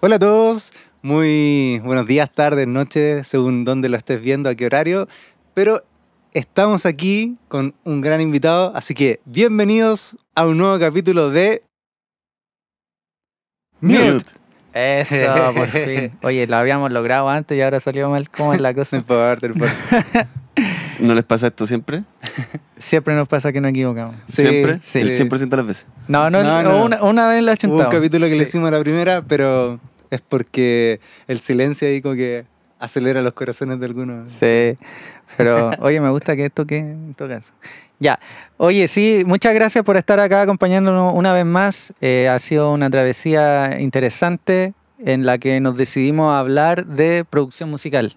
Hola a todos, muy buenos días, tardes, noches, según dónde lo estés viendo, a qué horario. Pero estamos aquí con un gran invitado, así que bienvenidos a un nuevo capítulo de Mute. Eso, por fin. Oye, lo habíamos logrado antes y ahora salió mal. ¿Cómo es la No cosa? importa, no importa. ¿No les pasa esto siempre? Siempre nos pasa que nos equivocamos. Sí, ¿Siempre? sí. El 100% de las veces. No, no, No, no. Una, una vez la Hubo un chuntamos. capítulo que le hicimos a la primera, pero es porque el silencio ahí que acelera los corazones de algunos. Sí, pero oye, me gusta que esto que en todo caso. Ya, oye, sí, muchas gracias por estar acá acompañándonos una vez más. Eh, ha sido una travesía interesante en la que nos decidimos a hablar de producción musical.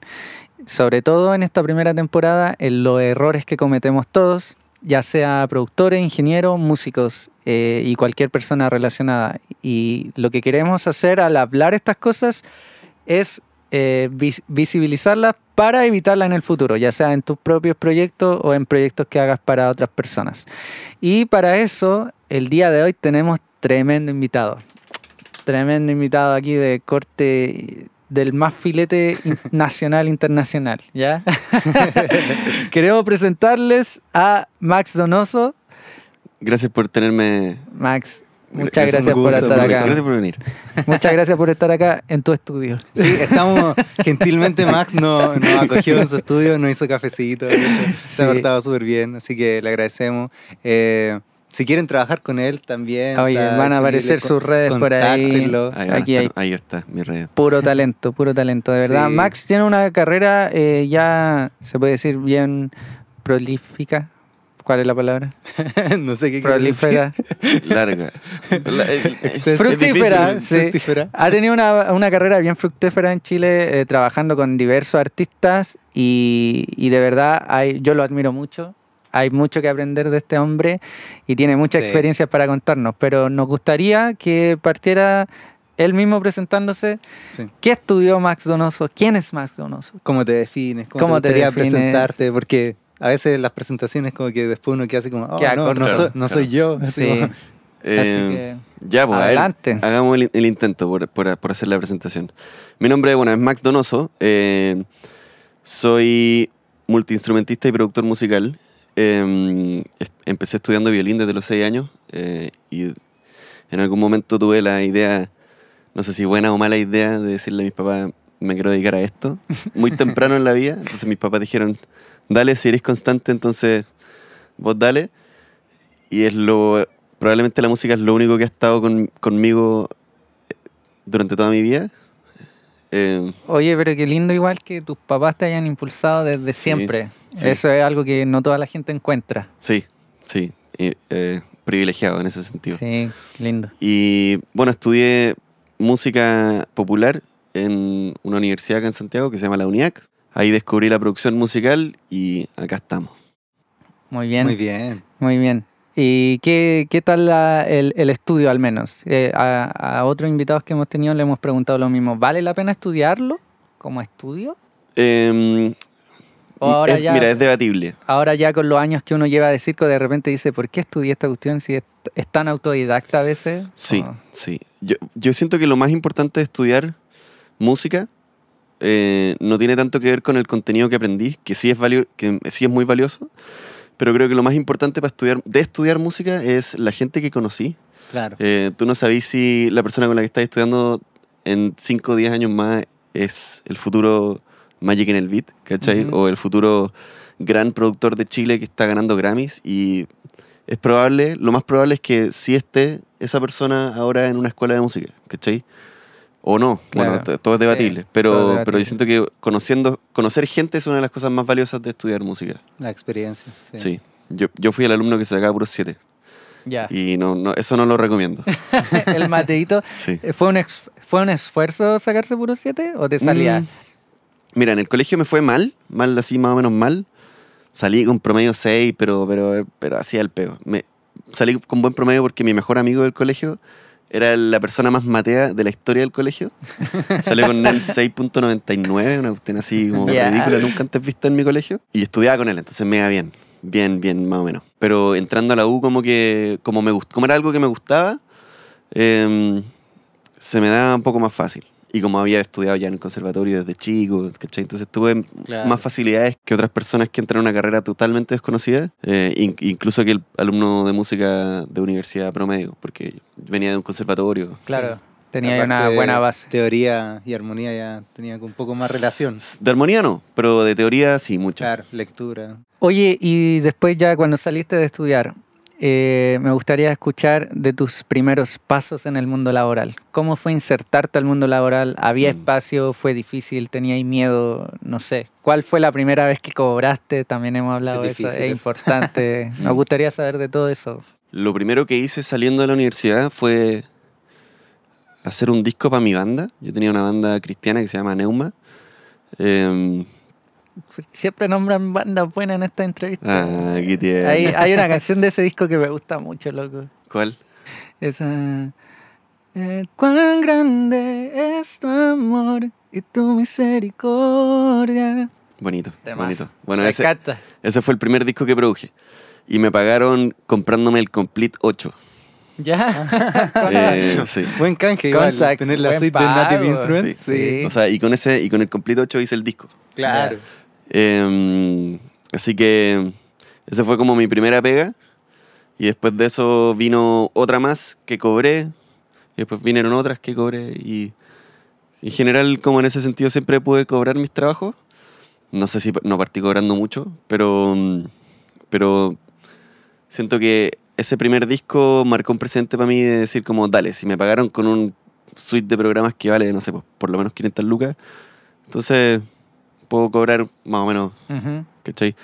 Sobre todo en esta primera temporada, en los errores que cometemos todos, ya sea productores, ingenieros, músicos eh, y cualquier persona relacionada. Y lo que queremos hacer al hablar estas cosas es eh, vis- visibilizarlas para evitarlas en el futuro, ya sea en tus propios proyectos o en proyectos que hagas para otras personas. Y para eso, el día de hoy tenemos tremendo invitado. Tremendo invitado aquí de corte del más filete nacional internacional, ¿ya? Queremos presentarles a Max Donoso. Gracias por tenerme. Max, muchas Gracias, por gusto, estar acá. Gracias por venir. Muchas gracias por estar acá en tu estudio. Sí, estamos, gentilmente Max nos, nos acogió en su estudio, nos hizo cafecito, se Sí. ha portado súper bien, así que le agradecemos. Eh, si quieren trabajar con él también. Oye, está van a aparecer sus redes por ahí. Ahí, Aquí está, hay- ahí está, mi red. Puro talento, puro talento, de verdad. Sí. Max tiene una carrera eh, ya, se puede decir, bien prolífica. ¿Cuál es la palabra? no sé qué quiere decir. Prolífera. Larga. Sí. Fructífera. Ha tenido una, una carrera bien fructífera en Chile, eh, trabajando con diversos artistas y, y de verdad hay, yo lo admiro mucho. Hay mucho que aprender de este hombre y tiene muchas Sí. experiencias para contarnos, pero nos gustaría que partiera él mismo presentándose. Sí. ¿Qué estudió Max Donoso? ¿Quién es Max Donoso? ¿Cómo te defines? ¿Cómo, ¿Cómo te te defines? presentarte? Porque a veces las presentaciones como que después uno queda así como, oh, no, no, no soy yo. Así Sí. como- Eh, ya, pues, a ver, Adelante. hagamos el, el intento por, por- por hacer la presentación. Mi nombre bueno, es Max Donoso. eh, soy multiinstrumentista y productor musical. Eh, empecé estudiando violín desde los 6 años eh, y en algún momento tuve la idea, no sé si buena o mala idea, de decirle a mis papás, me quiero dedicar a esto, muy temprano en la vida. Entonces mis papás dijeron, dale, si eres constante, entonces vos dale. Y es lo, probablemente la música es lo único que ha estado con- conmigo eh, durante toda mi vida. Eh, Oye, pero qué lindo igual que tus papás te hayan impulsado desde siempre. sí. Eso es algo que no toda la gente encuentra. sí, sí, y, eh, privilegiado en ese sentido. Sí, qué lindo. Y bueno, estudié música popular en una universidad acá en Santiago que se llama la UNIAC. Ahí descubrí la producción musical y acá estamos. Muy bien. Muy bien. Muy bien. ¿Y qué, qué tal la- el, el estudio al menos? Eh, a, a otros invitados que hemos tenido le hemos preguntado lo mismo. ¿Vale la pena estudiarlo como estudio? Eh, O ahora es- ya, Mira, es debatible. ahora ya con los años que uno lleva de circo, de repente dice, ¿por qué estudié esta cuestión si es, es tan autodidacta a veces? Sí, O- sí. Yo, yo siento que lo más importante de estudiar música eh, no tiene tanto que ver con el contenido que aprendí, que sí es, valio- que sí es muy valioso, pero creo que lo más importante para estudiar, de estudiar música es la gente que conocí. Claro. Eh, tú no sabés si la persona con la que estás estudiando en 5 o 10 años más es el futuro Magic en el Beat, ¿cachai? Ujú. O el futuro gran productor de Chile que está ganando Grammys y es probable, lo más probable es que sí esté esa persona ahora en una escuela de música, ¿cachai? O no, Claro. bueno, todo es debatible, Sí, pero, es pero debatible. yo siento que conociendo, conocer gente es una de las cosas más valiosas de estudiar música. La experiencia. Sí. Sí. Yo, yo fui el alumno que sacaba puros 7 Ya. y no, no, eso no lo recomiendo. el Mateito, Sí. eh, ¿fue un, ex- ¿fue un esfuerzo sacarse puro 7 o te salía? Mm, Mira, en el colegio me fue mal, mal así más o menos mal. Salí con promedio 6, pero, pero, pero hacía el peo. Me, salí con buen promedio porque mi mejor amigo del colegio era la persona más matea de la historia del colegio. Salió con él 6.99, una cuestión así como ridícula, nunca antes vista en mi colegio. Y estudiaba con él, entonces me iba bien. Bien, bien, más o menos. Pero entrando a la U, como que, como me gust- como era algo que me gustaba, em, se me daba un poco más fácil. Y como había estudiado ya en el conservatorio desde chico, ¿cachai? Entonces tuve Claro. más facilidades que otras personas que entran a una carrera totalmente desconocida, eh, in- incluso que el alumno de música de universidad promedio, porque venía de un conservatorio. Claro, tenía ahí Aparte una buena base. Teoría y armonía ya tenía un poco más relación. De armonía no, pero de teoría sí, mucho. Claro, lectura. Oye, y después ya cuando saliste de estudiar, eh, me gustaría escuchar de tus primeros pasos en el mundo laboral. ¿Cómo fue insertarte al mundo laboral? ¿Había Mm. espacio? ¿Fue difícil? ¿Teníais miedo? No sé. ¿Cuál fue la primera vez que cobraste? También hemos hablado Es de eso. Es importante. Nos gustaría saber de todo eso. Lo primero que hice saliendo de la universidad fue hacer un disco para mi banda. Yo tenía una banda cristiana que se llama Neuma. Em, Siempre nombran bandas buenas en esta entrevista. ah, qué tierno. hay, hay una canción de ese disco que me gusta mucho, loco. ¿Cuál? Esa. eh, cuán grande es tu amor y tu misericordia. Bonito, bonito. Bueno, me ese, encanta. ese fue el primer disco que produje. Y me pagaron comprándome el Complete 8. ¿Ya? Eh, sí. Buen canje, igual, tener la buen suite de Native Instruments. sí. Sí. O sea, y con ese y con el Complete 8 hice el disco. Claro. Eh, así que esa fue como mi primera pega. Y después de eso vino otra más que cobré. Y después vinieron otras que cobré. Y en general, como en ese sentido, siempre pude cobrar mis trabajos. No sé si no partí cobrando mucho, pero, mm, pero siento que ese primer disco marcó un presente para mí de decir como, dale, si me pagaron con un suite de programas que vale, no sé, por lo menos 500 lucas, entonces puedo cobrar más o menos Ujú. ¿cachai?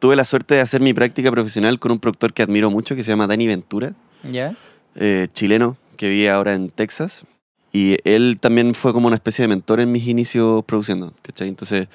Tuve la suerte de hacer mi práctica profesional con un productor que admiro mucho, que se llama Dani Ventura, ¿Ya? eh, chileno, que vive ahora en Texas. Y él también fue como una especie de mentor en mis inicios produciendo, ¿cachai? Entonces,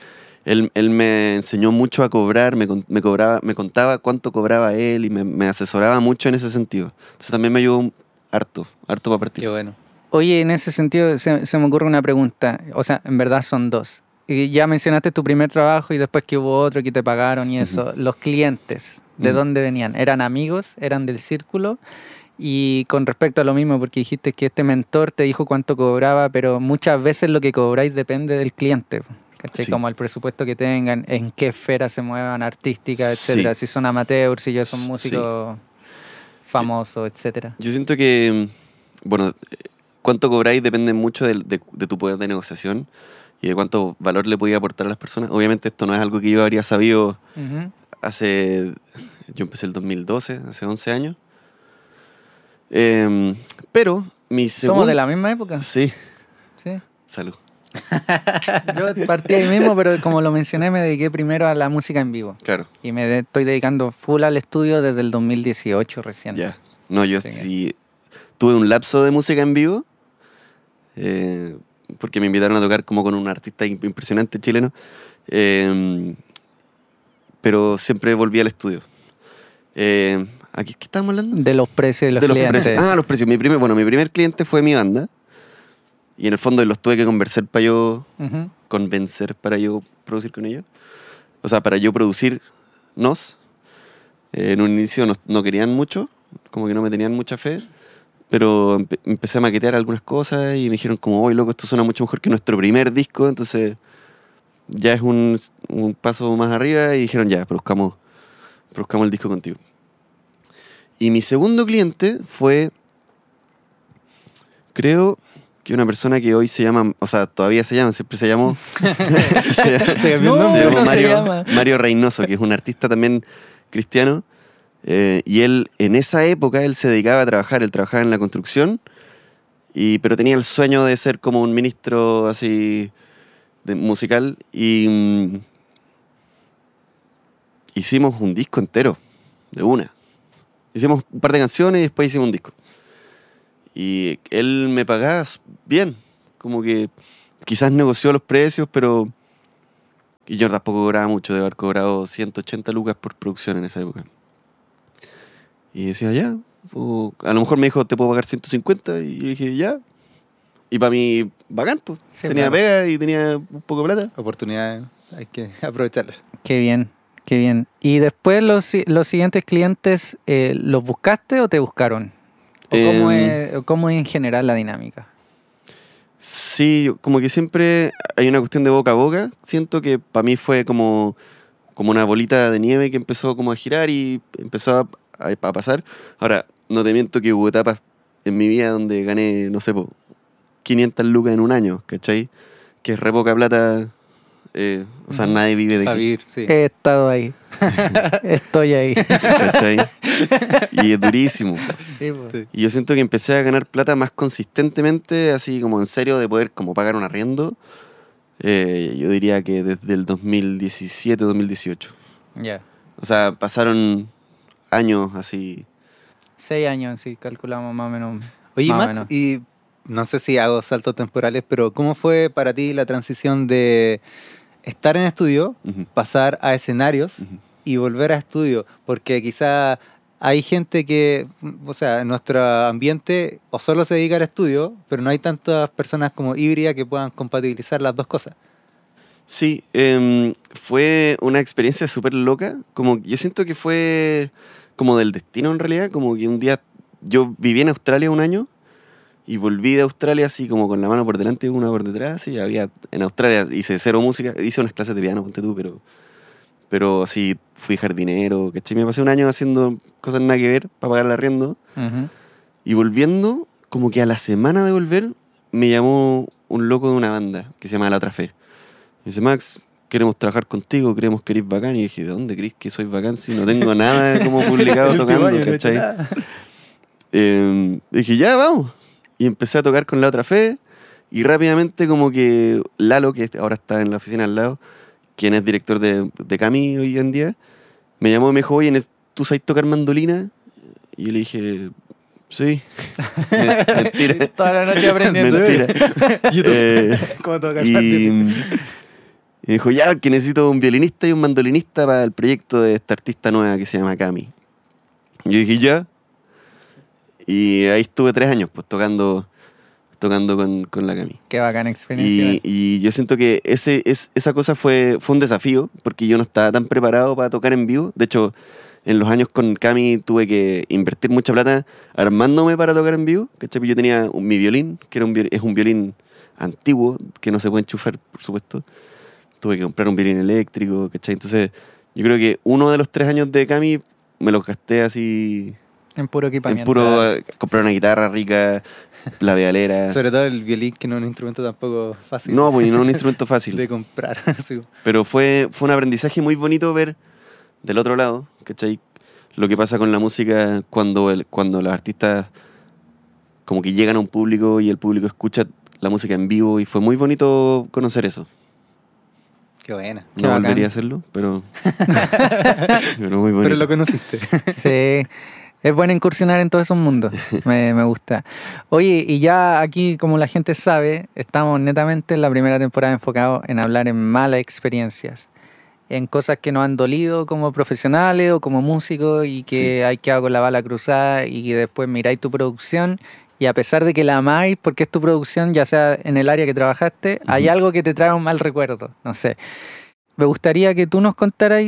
él, él me enseñó mucho a cobrar, me, me, cobraba, me contaba cuánto cobraba él y me, me asesoraba mucho en ese sentido. Entonces, también me ayudó harto, harto para partir. Qué bueno. Oye, en ese sentido se, se me ocurre una pregunta. O sea, en verdad son dos. Y ya mencionaste tu primer trabajo y después que hubo otro que te pagaron y eso. Los clientes, ¿de Ujú. dónde venían? ¿Eran amigos? ¿Eran del círculo? Y con respecto a lo mismo, porque dijiste que este mentor te dijo cuánto cobraba, pero muchas veces lo que cobráis depende del cliente. Sí. Como el presupuesto que tengan, en qué esfera se muevan, artística, Sí. etcétera. Si son amateurs, si ya son Sí. músicos famosos, etcétera. Yo siento que, bueno, cuánto cobráis depende mucho del- de, de tu poder de negociación y de cuánto valor le podía aportar a las personas. Obviamente esto no es algo que yo habría sabido hace, yo empecé el 2012, hace 11 años. Em, pero mi segundo... ¿Somos de la misma época? Sí, Sí. salud. Yo partí ahí mismo, pero como lo mencioné, me dediqué primero a la música en vivo. Claro, Y me de- estoy dedicando full al estudio desde el 2018 recién. ya. No, yo Sí. sí tuve un lapso de música en vivo, eh, porque me invitaron a tocar como con un artista im- impresionante chileno, em, pero siempre volví al estudio. Eh, ¿Aquí qué estábamos hablando? De los precios de los de los clientes. precios. Ah, los precios. Mi primer, bueno, mi primer cliente fue mi banda. Y en el fondo los tuve que convencer para yo, Ujú. convencer para yo producir con ellos. O sea, para yo producirnos. Eh, en un inicio no, no querían mucho, como que no me tenían mucha fe. Pero empe- empecé a maquetear algunas cosas y me dijeron como, oye, loco, esto suena mucho mejor que nuestro primer disco. Entonces ya es un, un paso más arriba y dijeron, ya, produzcamos, produzcamos el disco contigo. Y mi segundo cliente fue, creo que una persona que hoy se llama, o sea, todavía se llama, siempre se llamó. se, Se No, se no se Mario, llama. Mario Reynoso, que es un artista también cristiano. Eh, y él, en esa época, él se dedicaba a trabajar, él trabajaba en la construcción, y, pero tenía el sueño de ser como un ministro así musical. Y mm, hicimos un disco entero, de una. Hicimos un par de canciones y después hicimos un disco. Y él me pagaba bien, como que quizás negoció los precios, pero... Y yo tampoco cobraba mucho, de haber cobrado 180 lucas por producción en esa época. Y decía, ya, o a lo mejor me dijo, te puedo pagar 150, y yo dije, ya. Y para mí, bacán, pues. Sí, tenía claro. pega y tenía un poco de plata. Oportunidades, hay que aprovecharlas. Qué bien, qué bien. ¿Y después los, si- los siguientes clientes, eh, los buscaste o te buscaron? ¿O cómo, Em. es, o cómo es en general la dinámica? Sí, como que siempre hay una cuestión de boca a boca. Siento que para mí fue como, como una bolita de nieve que empezó como a girar y empezó a, a- a pasar. Ahora, no te miento que hubo etapas en mi vida donde gané, no sé, po, 500 lucas en un año, ¿cachai? Que es re poca plata. eh, o sea, nadie vive de aquí. vivir, sí. He estado ahí. Estoy ahí. ¿cachai? y es durísimo. Sí. Sí. Y yo siento que empecé a ganar plata más consistentemente, así como en serio, de poder como pagar un arriendo. eh, yo diría que desde el 2017, 2018. Ya. O sea, pasaron años así. Seis años, si calculamos más o menos. Oye, menos. y no sé si hago saltos temporales, pero ¿cómo fue para ti la transición de estar en estudio, pasar a escenarios y volver a estudio? Porque quizá hay gente que, o sea, en nuestro ambiente o solo se dedica al estudio, pero no hay tantas personas como híbridas que puedan compatibilizar las dos cosas. Sí, em, fue una experiencia súper loca. Como, yo siento que fue como del destino en realidad. Como que un día yo viví en Australia un año y volví de Australia así como con la mano por delante y una por detrás. Y había, en Australia hice cero música, hice unas clases de piano, ponte tú, pero, pero sí fui jardinero, ¿cachai? Me pasé un año haciendo cosas nada que ver para pagar el arriendo. Y volviendo, como que a la semana de volver, me llamó un loco de una banda que se llama La Otra Fe. Me dice, Max, queremos trabajar contigo, creemos que eres bacán. Y dije, ¿de dónde crees que soy bacán si no tengo nada como publicado tocando? ¿cachai? Eh, dije, ya, vamos. Y empecé a tocar con La Otra Fe. Y rápidamente como que Lalo, que ahora está en la oficina al lado, quien es director de, de Cami hoy en día, me llamó y me dijo, oye, ¿nes- ¿tú sabes tocar mandolina? Y yo le dije, sí. Men- Mentira. Toda la noche aprendiendo. Mentira. YouTube. Eh, ¿Cómo tocar y? Y dijo, ya, que necesito un violinista y un mandolinista para el proyecto de esta artista nueva que se llama Cami. Y yo dije, ya. Y ahí estuve tres años, pues, tocando, tocando con, con la Cami. Qué bacana experiencia. Y, y yo siento que ese, es, esa cosa fue, fue un desafío, porque yo no estaba tan preparado para tocar en vivo. De hecho, en los años con Cami tuve que invertir mucha plata armándome para tocar en vivo. ¿cachai? Yo tenía un- mi violín, que era un, es un violín antiguo, que no se puede enchufar, por supuesto. Tuve que comprar un violín eléctrico, ¿cachai? Entonces, yo creo que uno de los tres años de Cami me los gasté así en puro en equipamiento. puro eh, comprar una guitarra rica, la pedalera. Sobre todo el violín, que no es un instrumento tampoco fácil No, pues no es un instrumento fácil. de comprar. Sí. Pero fue, fue un aprendizaje muy bonito ver del otro lado, ¿cachai? Lo que pasa con la música cuando, el, cuando los artistas como que llegan a un público y el público escucha la música en vivo y fue muy bonito conocer eso. Qué buena. Qué no bacán. volvería a hacerlo, pero, pero muy bonito. Pero lo conociste. Sí. Es bueno incursionar en todos esos mundos. Me, me gusta. Oye, y ya aquí, como la gente sabe, estamos netamente en la primera temporada enfocados en hablar en malas experiencias. En cosas que nos han dolido como profesionales o como músicos y que Sí. hay quedado con la bala cruzada y que después miráis tu producción y a pesar de que la amáis porque es tu producción, ya sea en el área que trabajaste, hay Ujú. algo que te trae un mal recuerdo. No sé. Me gustaría que tú nos contaras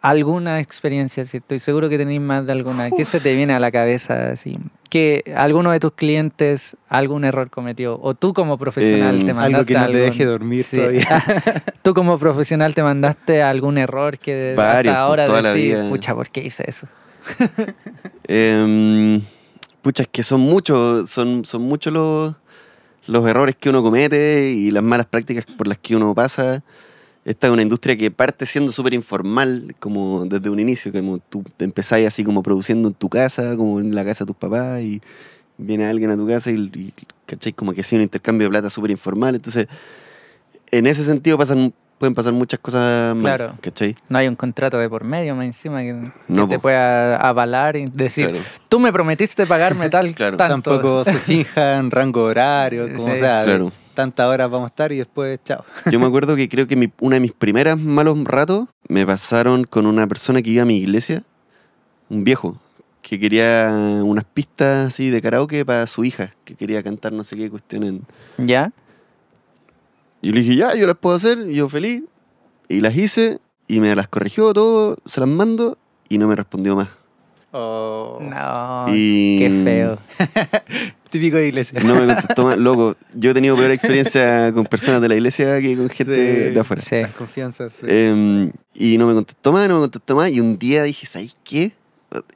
alguna experiencia, si estoy seguro que tenéis más de alguna. ¿Qué se te viene a la cabeza así? Que alguno de tus clientes algún error cometió o tú como profesional Em, te mandaste Algo que no te algún- deje dormir Sí. todavía. tú como profesional te mandaste algún error que Varios, hasta pues, ahora decís, pucha, ¿por qué hice eso? Em, pucha, es que son muchos, son, son muchos los, los errores que uno comete y las malas prácticas por las que uno pasa. Esta es una industria que parte siendo súper informal, como desde un inicio, como tú empezás así como produciendo en tu casa, como en la casa de tus papás, y viene alguien a tu casa y, y. Como que así un intercambio de plata súper informal. Entonces, en ese sentido pasan, pueden pasar muchas cosas mal, Claro. ¿cachai? No hay un contrato de por medio más encima que, te pueda avalar y decir, Claro. tú me prometiste pagarme tal Claro. tanto. Tampoco se fijan rango horario, como Sí. sea, Claro. tantas horas vamos a estar y después chao. Yo me acuerdo que creo que mi- una de mis primeras malos ratos me pasaron con una persona que iba a mi iglesia, un viejo, que quería unas pistas así de karaoke para su hija, que quería cantar no sé qué cuestión en... ¿Ya? Y yo le dije, ya, yo las puedo hacer, y yo feliz, y las hice, y me las corrigió todo, se las mando, y no me respondió más. Oh. No, y qué feo. Típico de iglesia. No me contestó más. Loco, yo he tenido peor experiencia con personas de la iglesia que con gente Sí. de afuera. Sí. Las confianzas. sí. Em, y no me contestó más, no me contestó más. Y un día dije, ¿sabes qué?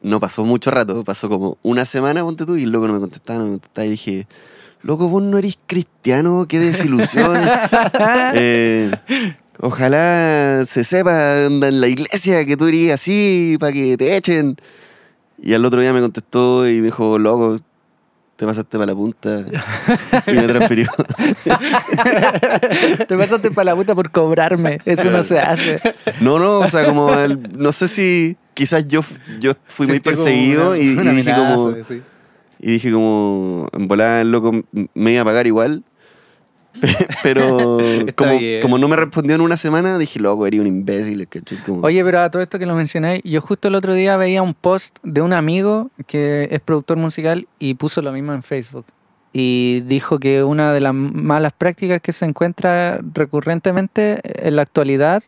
No pasó mucho rato, pasó como una semana, ponte tú, y el loco no me contestaba, no me contestaba. Y dije, loco, vos no eres cristiano, qué desilusión. Eh, ojalá se sepa en la iglesia que tú eres así para que te echen. Y al otro día me contestó y me dijo, loco, te pasaste para la punta. y me transfirió. Te pasaste para la puta por cobrarme. Eso no se hace. No, no, o sea, como el- no sé si quizás yo, yo fui muy Sentí perseguido una- y, y una dije amenaza, como sí. Y dije como en volada el loco me iba a pagar igual. Pe- Pero como, como no me respondió en una semana, dije, loco, eres un imbécil. Como- Oye, pero a todo esto que lo mencioné, yo justo el otro día veía un post de un amigo que es productor musical y puso lo mismo en Facebook. Y dijo que una de las malas prácticas que se encuentra recurrentemente en la actualidad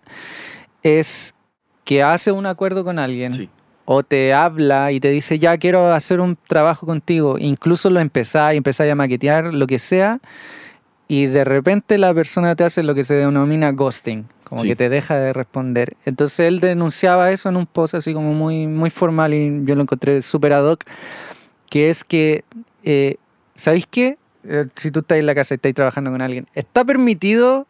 es que hace un acuerdo con alguien Sí. O te habla y te dice, ya quiero hacer un trabajo contigo, incluso lo empezás y empezás a maquetear, lo que sea, y de repente la persona te hace lo que se denomina ghosting, como Sí. que te deja de responder. Entonces él denunciaba eso en un post así como muy, muy formal y yo lo encontré súper ad hoc, que es que, eh, ¿sabéis qué? Eh, si tú estás en la casa y estás trabajando con alguien, está permitido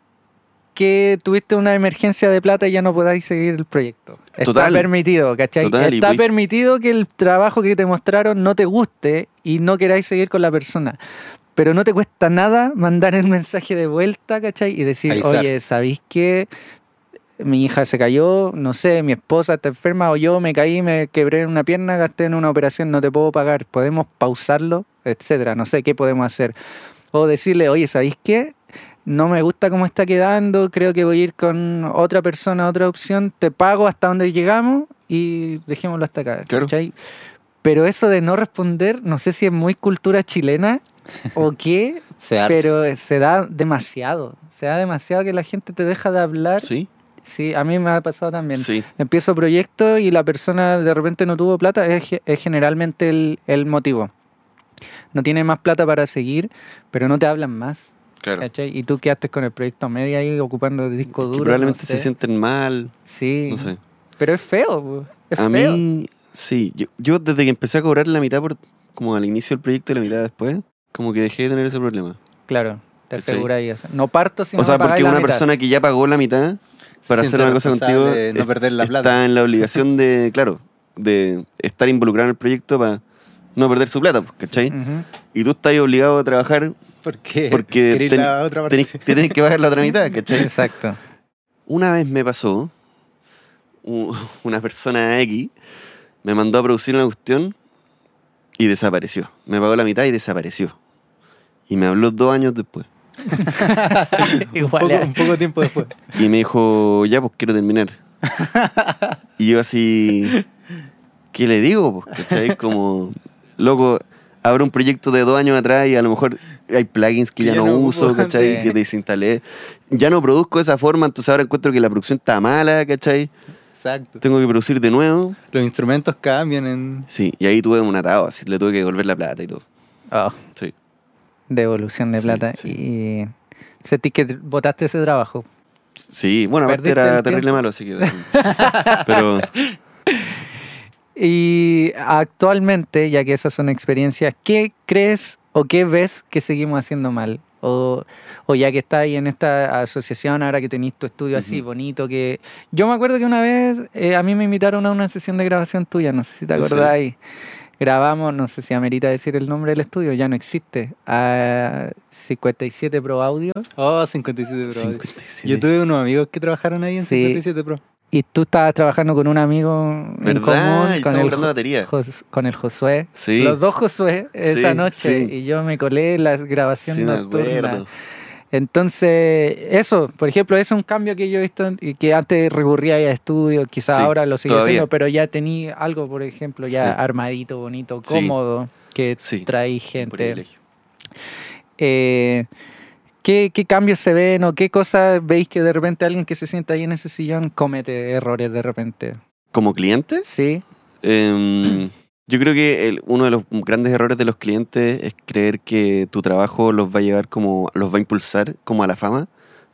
que tuviste una emergencia de plata y ya no podáis seguir el proyecto. Está permitido, ¿cachai? Total, Está voy- permitido que el trabajo que te mostraron no te guste y no queráis seguir con la persona. Pero no te cuesta nada mandar el mensaje de vuelta, ¿cachai? Y decir, oye, ¿sabéis qué? Mi hija se cayó, no sé, mi esposa está enferma o yo me caí, me quebré una pierna, gasté en una operación, no te puedo pagar, podemos pausarlo, etcétera, no sé qué podemos hacer. O decirle, oye, ¿sabéis qué? No me gusta cómo está quedando, creo que voy a ir con otra persona, otra opción, te pago hasta donde llegamos y dejémoslo hasta acá. Pero eso de no responder, no sé si es muy cultura chilena o qué, Se pero se da demasiado. Se da demasiado que la gente te deja de hablar. Sí, Sí, a mí me ha pasado también. sí. Empiezo proyecto y la persona de repente no tuvo plata, es generalmente el, el motivo. No tiene más plata para seguir, pero no te hablan más. Claro. ¿cachai? Y tú quedaste con el proyecto a media ahí ocupando el disco Que duro. probablemente no se sienten mal, Sí, no sé. pero es feo. Es a feo. mí, sí. Yo, yo desde que empecé a cobrar la mitad por como al inicio del proyecto y la mitad después, como que dejé de tener ese problema. Claro, te ¿Cachai? aseguráis eso. No parto si o sea, porque una mitad. persona que ya pagó la mitad para hacer una cosa contigo de no es- perder la está en la obligación de, claro, de estar involucrado en el proyecto para no perder su plata, pues, ¿cachai? Ujú. Y tú estás obligado a trabajar ¿Por qué? porque ¿Queréis ten- la otra parte? tenés- te tienes que pagar la otra mitad, ¿cachai? Exacto. Una vez me pasó, una persona X me mandó a producir una cuestión y desapareció. Me pagó la mitad y desapareció. Y me habló dos años después. un, Igual poco, es- un poco tiempo después. Y me dijo, ya, pues quiero terminar. y yo así, ¿qué le digo? Pues, ¿cachai? Como, loco, abro un proyecto de dos años atrás y a lo mejor hay plugins que, Que ya, ya no, no ocupo, uso, ¿cachai? sí. Que desinstalé. Ya no produzco de esa forma, entonces ahora encuentro que la producción está mala, ¿cachai? Exacto. Tengo que producir de nuevo. Los instrumentos cambian en... Sí, y ahí tuve un atado, así le tuve que devolver la plata y todo. Oh, Sí. devolución de Sí, plata. sí. Y sentí que votaste ese trabajo. Sí, bueno, aparte era terrible malo, así que. Pero Y actualmente, ya que esas son experiencias, ¿qué crees o qué ves que seguimos haciendo mal? O, o ya que estás ahí en esta asociación, ahora que tenéis tu estudio así bonito, que yo me acuerdo que una vez eh, a mí me invitaron a una sesión de grabación tuya, no sé si te Sí. acordáis. Grabamos, no sé si amerita decir el nombre del estudio, ya no existe, a 57 Pro Audio. Oh, 57 Pro. 57. Yo tuve unos amigos que trabajaron ahí en Sí. 57 Pro. Y tú estabas trabajando con un amigo en común, con el, batería. Jos- con el Josué. Sí. Los dos Josué esa Sí, noche sí. y yo me colé la grabación nocturna. Entonces, eso, por ejemplo, eso es un cambio que yo he visto y que antes recurría a estudio, quizás ahora lo sigue todavía. haciendo, pero ya tenía algo, por ejemplo, ya armadito, bonito, cómodo, que trae Un gente. privilegio. Eh, ¿qué, ¿Qué cambios se ven o qué cosas veis que de repente alguien que se sienta ahí en ese sillón comete errores de repente? Como cliente, ¿Sí? em, Yo creo que el- uno de los grandes errores de los clientes es creer que tu trabajo los va a llevar como, los va a impulsar como a la fama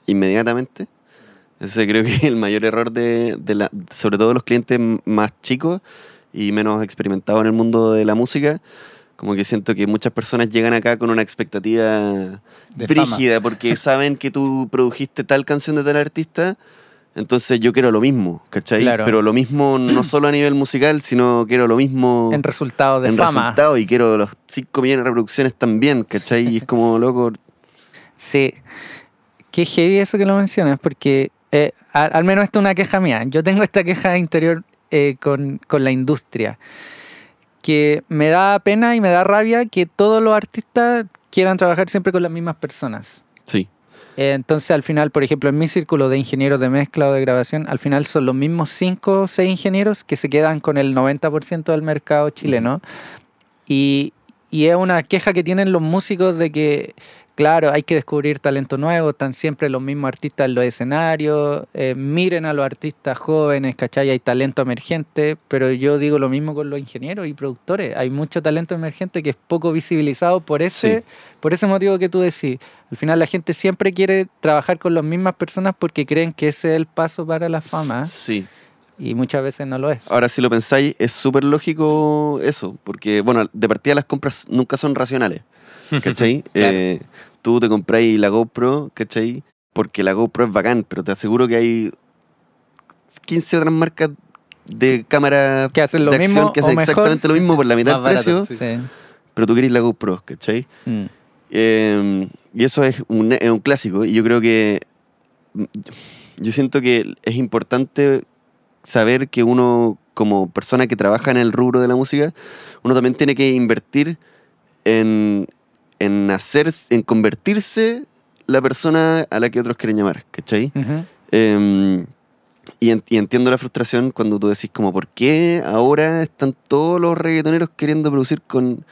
inmediatamente. Ese creo que es el mayor error de, de la, sobre todo los clientes más chicos y menos experimentados en el mundo de la música. Como que siento que muchas personas llegan acá con una expectativa De brígida porque saben que tú produjiste tal canción de tal artista. Entonces yo quiero lo mismo, ¿cachai? Claro. Pero lo mismo no solo a nivel musical, sino quiero lo mismo En resultados de en fama. resultado y quiero los 5 millones de reproducciones también, ¿cachai? Y es como, loco, Sí. Qué heavy eso que lo mencionas, porque eh, al menos esto es una queja mía. Yo tengo esta queja interior eh, con, con la industria, que me da pena y me da rabia que todos los artistas quieran trabajar siempre con las mismas personas. sí, entonces, al final, por ejemplo, en mi círculo de ingenieros de mezcla o de grabación, al final son los mismos 5 o 6 ingenieros que se quedan con el 90% del mercado chileno. Y, y es una queja que tienen los músicos de que, claro, hay que descubrir talento nuevo, están siempre los mismos artistas en los escenarios, eh, miren a los artistas jóvenes, ¿cachai? Hay talento emergente, pero yo digo lo mismo con los ingenieros y productores. Hay mucho talento emergente que es poco visibilizado por ese, Sí. por ese motivo que tú decís. Al final la gente siempre quiere trabajar con las mismas personas porque creen que ese es el paso para la fama sí. y muchas veces no lo es. Ahora, si lo pensáis, es súper lógico eso, porque, bueno, de partida las compras nunca son racionales, ¿cachai? Claro. Eh, tú te compráis la GoPro, ¿cachai? Porque la GoPro es bacán, pero te aseguro que hay 15 otras marcas de cámara Que hacen lo de acción mismo que hacen mejor. exactamente lo mismo por la mitad del precio, sí. Sí. pero tú querés la GoPro, ¿cachai? Mm. Eh, y eso es un, es un clásico. Y yo creo que. Yo siento que es importante saber que uno, como persona que trabaja en el rubro de la música, uno también tiene que invertir en, en hacer, en convertirse la persona a la que otros quieren llamar, ¿cachai? Eh, y, en- y entiendo la frustración cuando tú decís como, ¿por qué ahora están todos los reggaetoneros queriendo producir con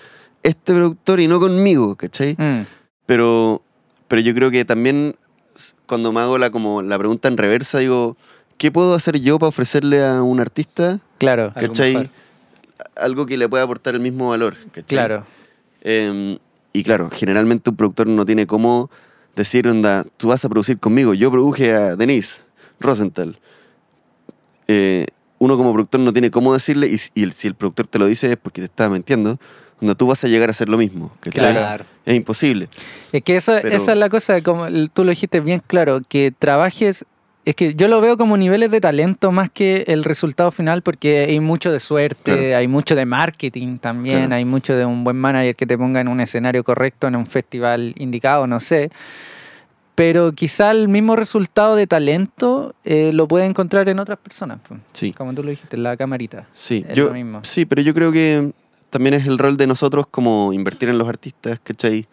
este productor y no conmigo? ¿Cachai? Mm. Pero, pero yo creo que también cuando me hago la, como la pregunta en reversa, digo, ¿qué puedo hacer yo para ofrecerle a un artista Claro, Algo ¿cachai? mejor. algo que le pueda aportar el mismo valor? ¿cachai? claro. Eh, y claro, generalmente un productor no tiene cómo decir, onda, tú vas a producir conmigo. Yo produje a Denise Rosenthal. Eh, uno como productor no tiene cómo decirle, y, si- y el- si el productor te lo dice es porque te está mintiendo, onda, tú vas a llegar a hacer lo mismo. ¿cachai? Claro. Es imposible. Es que eso, Pero- esa es la cosa, como tú lo dijiste bien claro, que trabajes, es que yo lo veo como niveles de talento más que el resultado final, porque hay mucho de suerte, Claro. hay mucho de marketing también, Claro. hay mucho de un buen manager que te ponga en un escenario correcto, en un festival indicado, no sé. Pero quizá el mismo resultado de talento eh, lo puede encontrar en otras personas, pues, Sí. como tú lo dijiste, la camarita. Sí, Es yo, lo mismo. sí, pero yo creo que también es el rol de nosotros como invertir en los artistas, ¿cachai?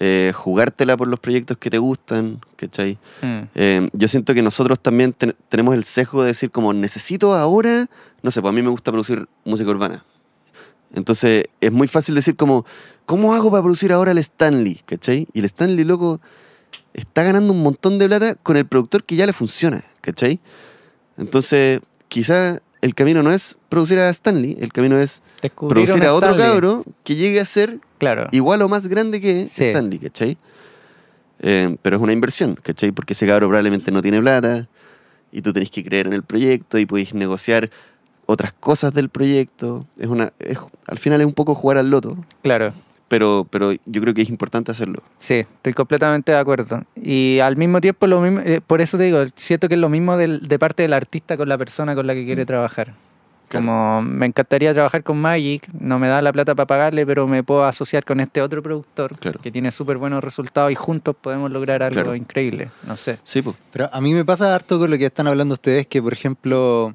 Eh, jugártela por los proyectos que te gustan, ¿cachai? Mm, Eh, yo siento que nosotros también ten- tenemos el sesgo de decir como necesito ahora, no sé, pues a mí me gusta producir música urbana. Entonces es muy fácil decir como, ¿cómo hago para producir ahora el Stanley? ¿Cachai? Y el Stanley, loco, está ganando un montón de plata con el productor que ya le funciona, ¿cachai? Entonces, quizá el camino no es producir a Stanley, el camino es producir a otro cabro que llegue a ser Claro. igual o más grande que Sí. Stanley, ¿cachai? Eh, pero es una inversión, ¿cachai? Porque ese cabro probablemente no tiene plata y tú tenés que creer en el proyecto y podéis negociar otras cosas del proyecto. Es una, es- al final es un poco jugar al loto, Claro. pero, pero yo creo que es importante hacerlo. Sí, estoy completamente de acuerdo. Y al mismo tiempo, lo mismo, eh, por eso te digo, siento que es lo mismo del- de parte del artista con la persona con la que quiere trabajar. Claro. Como me encantaría trabajar con Magic, no me da la plata para pagarle, pero me puedo asociar con este otro productor Claro. que tiene súper buenos resultados y juntos podemos lograr algo Claro. increíble. No sé. Sí, pues. Pero a mí me pasa harto con lo que están hablando ustedes, que por ejemplo,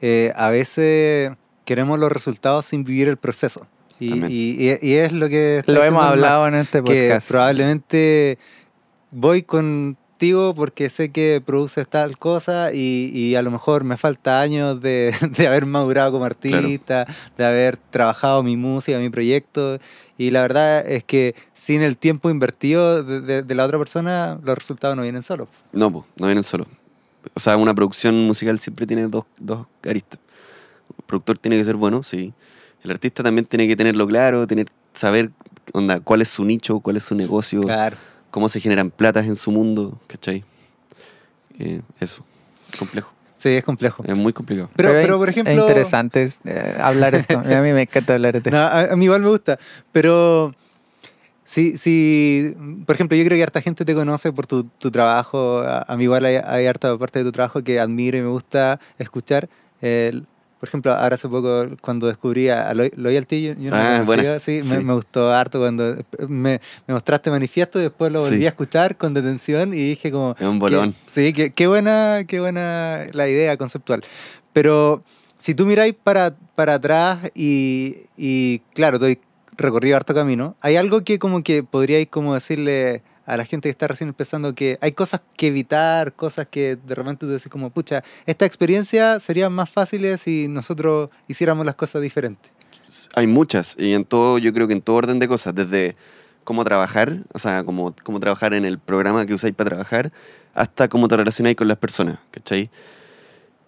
eh, a veces queremos los resultados sin vivir el proceso. Y, y- es lo que... Lo hemos hablado Max, en este que podcast. probablemente voy contigo porque sé que produces tal cosa y, y a lo mejor me falta años de, de haber madurado como artista, de haber trabajado mi música, mi proyecto. Y la verdad es que sin el tiempo invertido de, de- de la otra persona, los resultados no vienen solos. No, pues, no vienen solo. O sea, una producción musical siempre tiene dos, dos aristas. El productor tiene que ser bueno, sí, El artista también tiene que tenerlo claro, tener, saber onda, cuál es su nicho, cuál es su negocio, Claro. Cómo se generan platas en su mundo, ¿cachai? Eh, eso, es complejo, Sí, es complejo. es muy complicado. Pero, es- pero, por ejemplo. Es interesante es, eh, hablar esto. A mí me encanta hablar esto. No, a, a mí igual me gusta, pero si, si, por ejemplo, yo creo que harta gente te conoce por tu, tu trabajo, a, a mí igual hay, hay harta parte de tu trabajo que admiro y me gusta escuchar. El- por ejemplo, ahora hace poco cuando descubrí a Loy- Loyalty, yo, yo no Ah, sí, Sí. Me, me gustó harto cuando me, me mostraste manifiesto y después lo volví Sí. a escuchar con detención y dije como... Es un bolón. sí, qué buena, qué buena la idea conceptual. Pero si tú miráis para, para atrás y, y claro, has recorrido harto camino, ¿hay algo que como que podríais como decirle a la gente que está recién empezando que hay cosas que evitar, cosas que de repente tú decís como, pucha, esta experiencia sería más fácil si nosotros hiciéramos las cosas diferentes? Hay muchas, y en todo, yo creo que en todo orden de cosas, desde cómo trabajar, o sea, cómo, cómo trabajar en el programa que usáis para trabajar, hasta cómo te relacionáis con las personas, ¿cachai?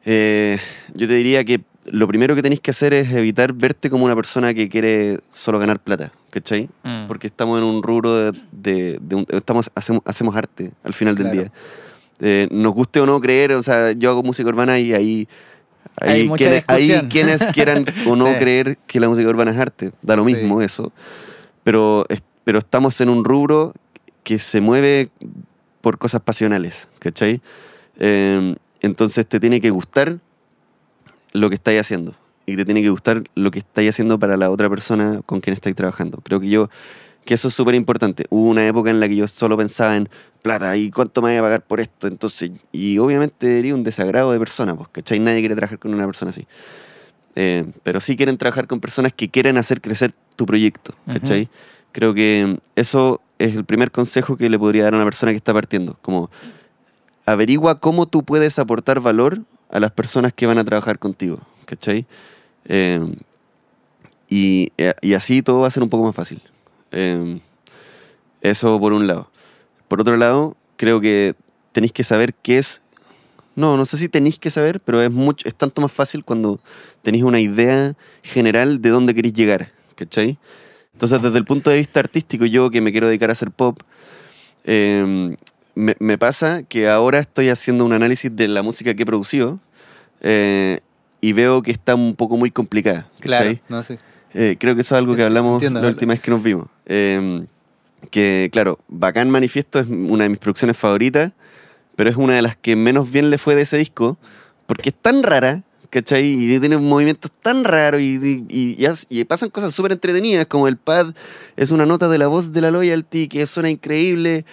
Eh, yo te diría que lo primero que tenéis que hacer es evitar verte como una persona que quiere solo ganar plata, ¿cachai? Mm. Porque estamos en un rubro de, de- de un- estamos, hacemos, hacemos arte al final del Claro. día. Eh, nos guste o no creer, o sea, yo hago música urbana y ahí... Hay Ahí mucha quienes, ahí quienes quieran o no Sí. creer que la música urbana es arte, da lo mismo Sí. eso. Pero, es- pero estamos en un rubro que se mueve por cosas pasionales, ¿cachai? Eh, entonces te tiene que gustar lo que estáis haciendo y te tiene que gustar lo que estáis haciendo para la otra persona con quien estáis trabajando. Creo que yo, que eso es súper importante. Hubo una época en la que yo solo pensaba en plata y cuánto me voy a pagar por esto. Entonces, y obviamente sería un desagrado de persona, pues, ¿cachai? Nadie quiere trabajar con una persona así. Eh, pero sí quieren trabajar con personas que quieren hacer crecer tu proyecto, ¿cachai? Creo que eso es el primer consejo que le podría dar a una persona que está partiendo. Como averigua cómo tú puedes aportar valor a las personas que van a trabajar contigo, ¿cachai? Y, eh, y así todo va a ser un poco más fácil. Eh, eso por un lado. Por otro lado, creo que tenéis que saber qué es... No, no sé si tenéis que saber, pero es, mucho, es tanto más fácil cuando tenéis una idea general de dónde queréis llegar, ¿cachai? Entonces, desde el punto de vista artístico, yo que me quiero dedicar a hacer pop, eh, me, me pasa que ahora estoy haciendo un análisis de la música que he producido eh, y veo que está un poco muy complicada. Claro, ¿cachai? no sé. Eh, creo que eso es algo que hablamos Entiendo, la última vez que nos vimos. Eh, que, claro, Bacán Manifiesto es una de mis producciones favoritas, pero es una de las que menos bien le fue de ese disco, porque es tan rara, ¿cachai? Y tiene movimientos tan raros y, y- y- y pasan cosas súper entretenidas, como el pad es una nota de la voz de la Loyalty que suena increíble,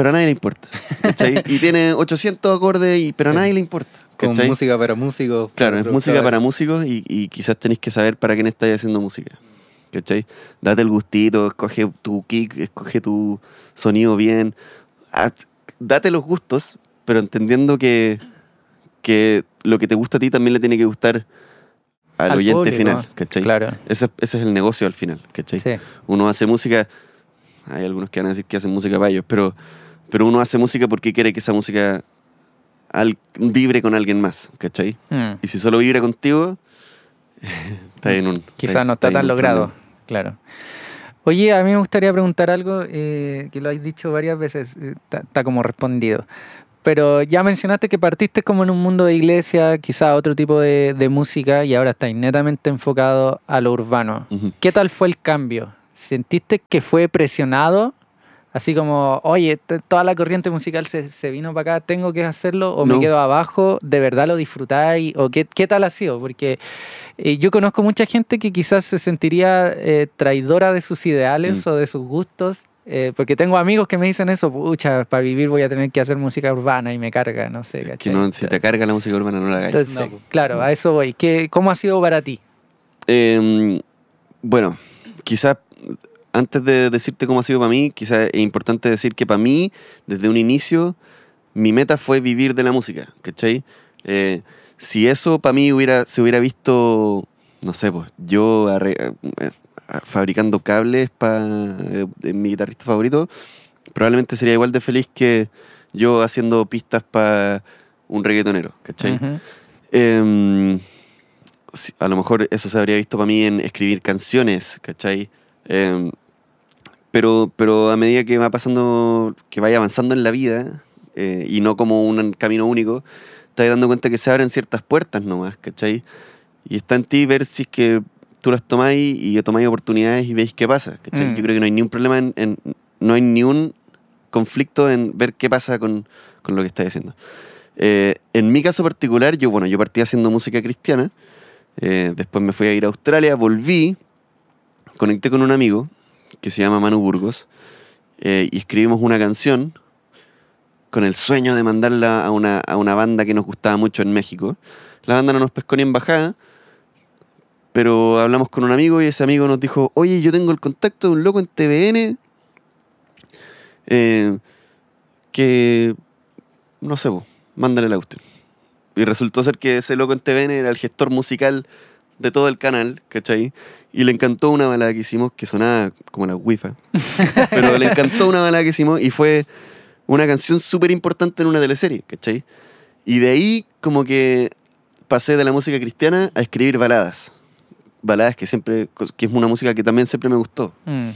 pero a nadie le importa, ¿cachai? y tiene 800 acordes, y, pero a nadie le importa. Con ¿cachai? música para músicos. Claro, es música para músicos y, y quizás tenéis que saber para quién estáis haciendo música. ¿Cachai? Date el gustito, escoge tu kick, escoge tu sonido bien. Haz- Date los gustos, pero entendiendo que, que lo que te gusta a ti también le tiene que gustar al, Al oyente público, final. ¿Cachai? Claro. Ese, ese es el negocio al final. ¿Cachai? Sí. Uno hace música, hay algunos que van a decir que hacen música para ellos, pero, pero uno hace música porque quiere que esa música al- vibre con alguien más. ¿Cachai? Mm. Y si solo vibra contigo, está en un. Quizás no está tan logrado, problema. claro. Oye, a mí me gustaría preguntar algo eh, que lo has dicho varias veces, eh, está como respondido. Pero ya mencionaste que partiste como en un mundo de iglesia, quizás otro tipo de, de música, y ahora estás netamente enfocado a lo urbano. ¿Qué tal fue el cambio? ¿Sentiste que fue presionado? Así como, oye, toda la corriente musical se, se vino para acá, tengo que hacerlo, o me quedo abajo, ¿de verdad lo disfrutáis? ¿O qué, qué tal ha sido? Porque eh, yo conozco mucha gente que quizás se sentiría eh, traidora de sus ideales Mm. o de sus gustos, eh, porque tengo amigos que me dicen eso, pucha, para vivir voy a tener que hacer música urbana y me carga, no sé. Que no, si te carga la música urbana, no la hagáis. Entonces, No, pues. claro, a eso voy. ¿Qué, ¿Cómo ha sido para ti? Eh, bueno, quizás antes de decirte cómo ha sido para mí, quizás es importante decir que para mí, desde un inicio, mi meta fue vivir de la música, ¿cachai? Eh, si eso para mí hubiera, se hubiera visto, no sé, pues yo arre- eh, fabricando cables para mi guitarrista favorito, probablemente sería igual de feliz que yo haciendo pistas para un reggaetonero, ¿cachai? Ujú. Em, si- a lo mejor eso se habría visto para mí en escribir canciones, ¿cachai? Em, pero, pero a medida que va pasando, que vaya avanzando en la vida, eh, y no como un camino único, te vas dando cuenta que se abren ciertas puertas nomás, ¿cachai? Y está en ti ver si es que tú las tomáis y tomáis oportunidades y veis qué pasa, ¿cachai? Mm. Yo creo que no hay ni un problema en, en- no hay ni un conflicto en ver qué pasa con, con lo que estás haciendo. Eh, en mi caso particular, yo, bueno, yo partí haciendo música cristiana, eh, después me fui a ir a Australia, volví, conecté con un amigo que se llama Manu Burgos eh, y escribimos una canción con el sueño de mandarla a una, a una banda que nos gustaba mucho en México. La banda no nos pescó ni en bajada, pero hablamos con un amigo y ese amigo nos dijo, oye, yo tengo el contacto de un loco en TVN eh, que, no sé, mándale la cuestión. Y resultó ser que ese loco en TVN era el gestor musical de todo el canal, ¿cachai? Y le encantó una balada que hicimos que sonaba como la wifi. pero le encantó una balada que hicimos y fue una canción súper importante en una teleserie, ¿cachai? Y de ahí como que pasé de la música cristiana a escribir baladas. Baladas que siempre, que es una música que también siempre me gustó. Mm.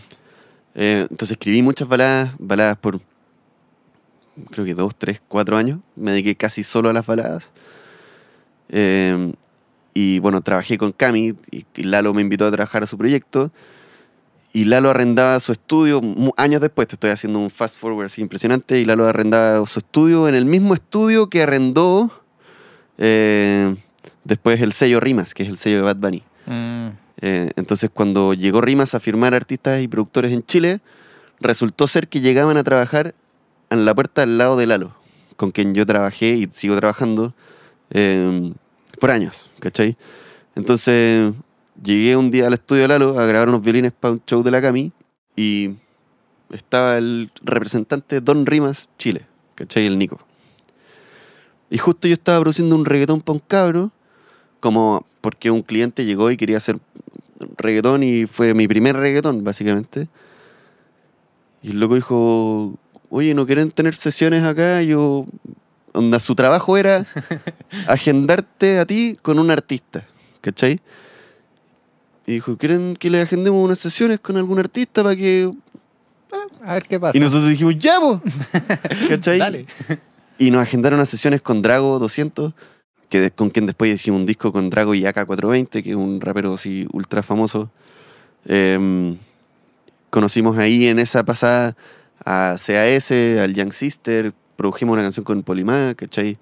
Eh, entonces escribí muchas baladas, baladas por creo que dos, tres, cuatro años. Me dediqué casi solo a las baladas. Eh, y bueno, trabajé con Cami y, Lalo me invitó a trabajar a su proyecto. Y Lalo arrendaba su estudio años después. Te estoy haciendo un fast forward así impresionante. Y Lalo arrendaba su estudio en el mismo estudio que arrendó eh, después el sello Rimas, que es el sello de Bad Bunny. Mm. Eh, entonces, cuando llegó Rimas a firmar artistas y productores en Chile, resultó ser que llegaban a trabajar en la puerta al lado de Lalo, con quien yo trabajé y sigo trabajando eh, por años, ¿cachai? Entonces, llegué un día al estudio de Lalo a grabar unos violines para un show de la Cami y estaba el representante Don Rimas Chile, ¿cachai? El Nico. Y justo yo estaba produciendo un reggaetón para un cabro, como porque un cliente llegó y quería hacer reggaetón y fue mi primer reggaetón, básicamente. Y el loco dijo, oye, ¿no quieren tener sesiones acá? Yo, onda, su trabajo era agendarte a ti con un artista, ¿cachai? Y dijo, ¿quieren que le agendemos unas sesiones con algún artista para que...? A ver qué pasa. Y nosotros dijimos, ya, po. ¿cachai? Dale. Y nos agendaron unas sesiones con Drago 200, que con quien después hicimos un disco con Drago y AK420, que es un rapero así ultra famoso. Em, conocimos ahí en esa pasada a CAS, al Young Sister, produjimos una canción con Polimá, ¿cachai?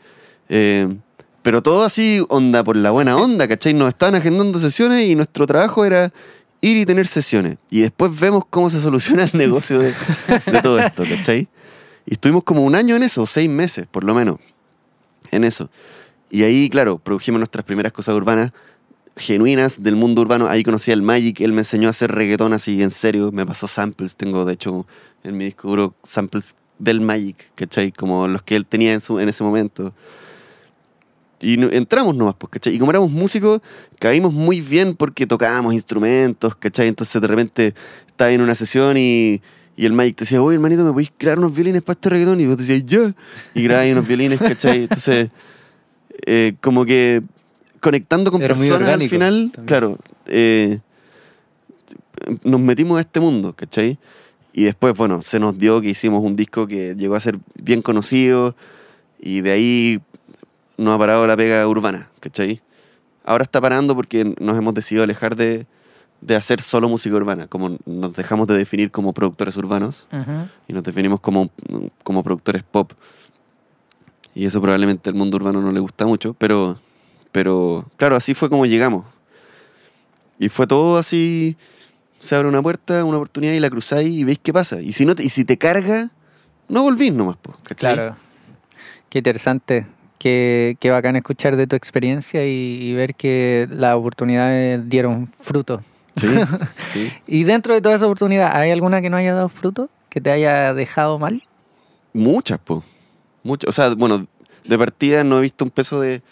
Em, pero todo así, onda por la buena onda, ¿cachai? Nos estaban agendando sesiones y nuestro trabajo era ir y tener sesiones. Y después vemos cómo se soluciona el negocio de, de todo esto, ¿cachai? Y estuvimos como un año en eso, seis meses por lo menos, en eso. Y ahí, claro, produjimos nuestras primeras cosas urbanas genuinas del mundo urbano. Ahí conocí al Magic, él me enseñó a hacer reggaetón así en serio, me pasó samples, tengo de hecho en mi disco duro samples del Magic, ¿cachai? Como los que él tenía en, su, en ese momento. Y no- entramos nomás, pues, ¿cachai? Y como éramos músicos, caímos muy bien porque tocábamos instrumentos, ¿cachai? Entonces de repente estaba en una sesión y, y el Magic te decía, oye, hermanito, ¿me podéis crear unos violines para este reggaetón? Y vos te decías, ya. Y grabáis unos violines, ¿cachai? Entonces, eh, como que conectando con Era personas al final, también. claro, eh, nos metimos a este mundo, ¿cachai? Y después, bueno, se nos dio que hicimos un disco que llegó a ser bien conocido y de ahí nos ha parado la pega urbana, ¿cachai? Ahora está parando porque nos hemos decidido alejar de, de hacer solo música urbana, como nos dejamos de definir como productores urbanos Ujú. y nos definimos como, como productores pop. Y eso probablemente al mundo urbano no le gusta mucho, pero, pero claro, así fue como llegamos. Y fue todo así, se abre una puerta, una oportunidad y la cruzáis y veis qué pasa. Y si, no te, y si te carga, no volvís nomás, po. Claro. Qué interesante. Qué, qué bacán escuchar de tu experiencia y, y ver que las oportunidades dieron fruto. Sí, sí. Y dentro de toda esa oportunidad, ¿hay alguna que no haya dado fruto? ¿Que te haya dejado mal? Muchas, po. Muchas. O sea, bueno, de partida no he visto un peso de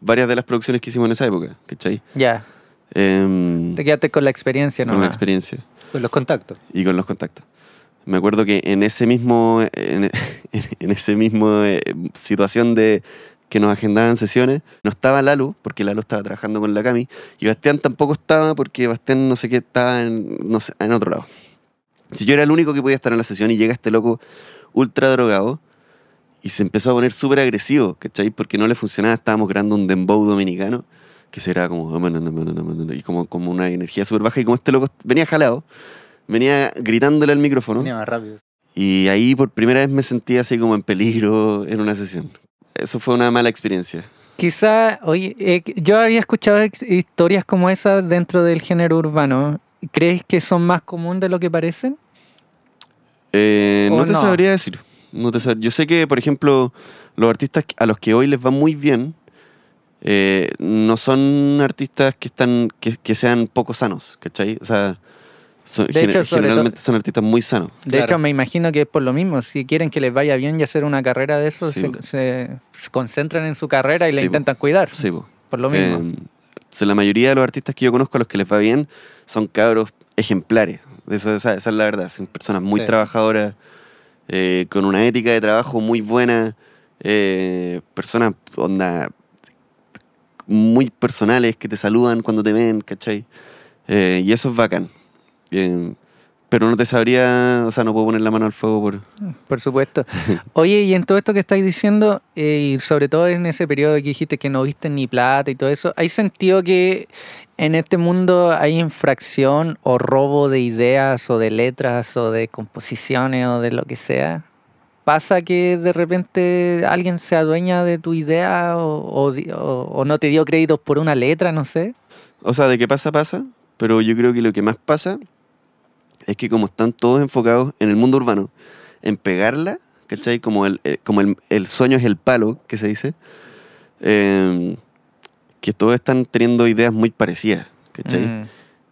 varias de las producciones que hicimos en esa época, ¿cachai? Ya. Em, Te quedaste con la experiencia, ¿no? con la experiencia. Con los contactos. y con los contactos. Me acuerdo que en ese mismo, en, en ese mismo eh, situación de, que nos agendaban sesiones. No estaba Lalo, porque Lalo estaba trabajando con la Cami, y Bastián tampoco estaba porque Bastián no sé qué estaba en, no sé, en otro lado. Si yo era el único que podía estar en la sesión y llega este loco ultra drogado y se empezó a poner súper agresivo, ¿cachai? Porque no le funcionaba, estábamos creando un dembow dominicano que será como y como, como una energía súper baja y como este loco venía jalado, venía gritándole al micrófono. Venía más rápido. Y ahí por primera vez me sentí así como en peligro en una sesión. Eso fue una mala experiencia. Quizá, oye, eh, yo había escuchado historias como esas dentro del género urbano. ¿Crees que son más comunes de lo que parecen? Eh, ¿O no te no? sabría decir. No te sab- Yo sé que, por ejemplo, los artistas a los que hoy les va muy bien eh, no son artistas que están que, que sean poco sanos, ¿cachai? O sea, son- De gener- hecho, sobre generalmente son artistas muy sanos. De Claro. hecho, me imagino que es por lo mismo. Si quieren que les vaya bien y hacer una carrera de eso, Sí, se, concentran en su carrera y Sí, la po. intentan cuidar. Sí, po. Por lo mismo. Eh, sea, la mayoría de los artistas que yo conozco a los que les va bien son cabros ejemplares. Eso, esa, esa es la verdad. Son personas muy Sí. trabajadoras, eh, con una ética de trabajo muy buena, eh, personas onda, muy personales que te saludan cuando te ven, ¿cachai? Eh, y eso es bacán. Eh, pero no te sabría, o sea, no puedo poner la mano al fuego por... Por supuesto. Oye, y en todo esto que estáis diciendo, eh, y sobre todo en ese periodo que dijiste que no viste ni plata y todo eso, ¿hay sentido que en este mundo hay infracción o robo de ideas o de letras o de composiciones o de lo que sea? ¿Pasa que de repente alguien se adueña de tu idea o, o o no te dio créditos por una letra, no sé? O sea, de qué pasa, pasa, pero yo creo que lo que más pasa es que como están todos enfocados en el mundo urbano, en pegarla, ¿cachai? Como el, eh, como el, el sueño es el palo, que se dice, eh, que todos están teniendo ideas muy parecidas, ¿cachai? Mm.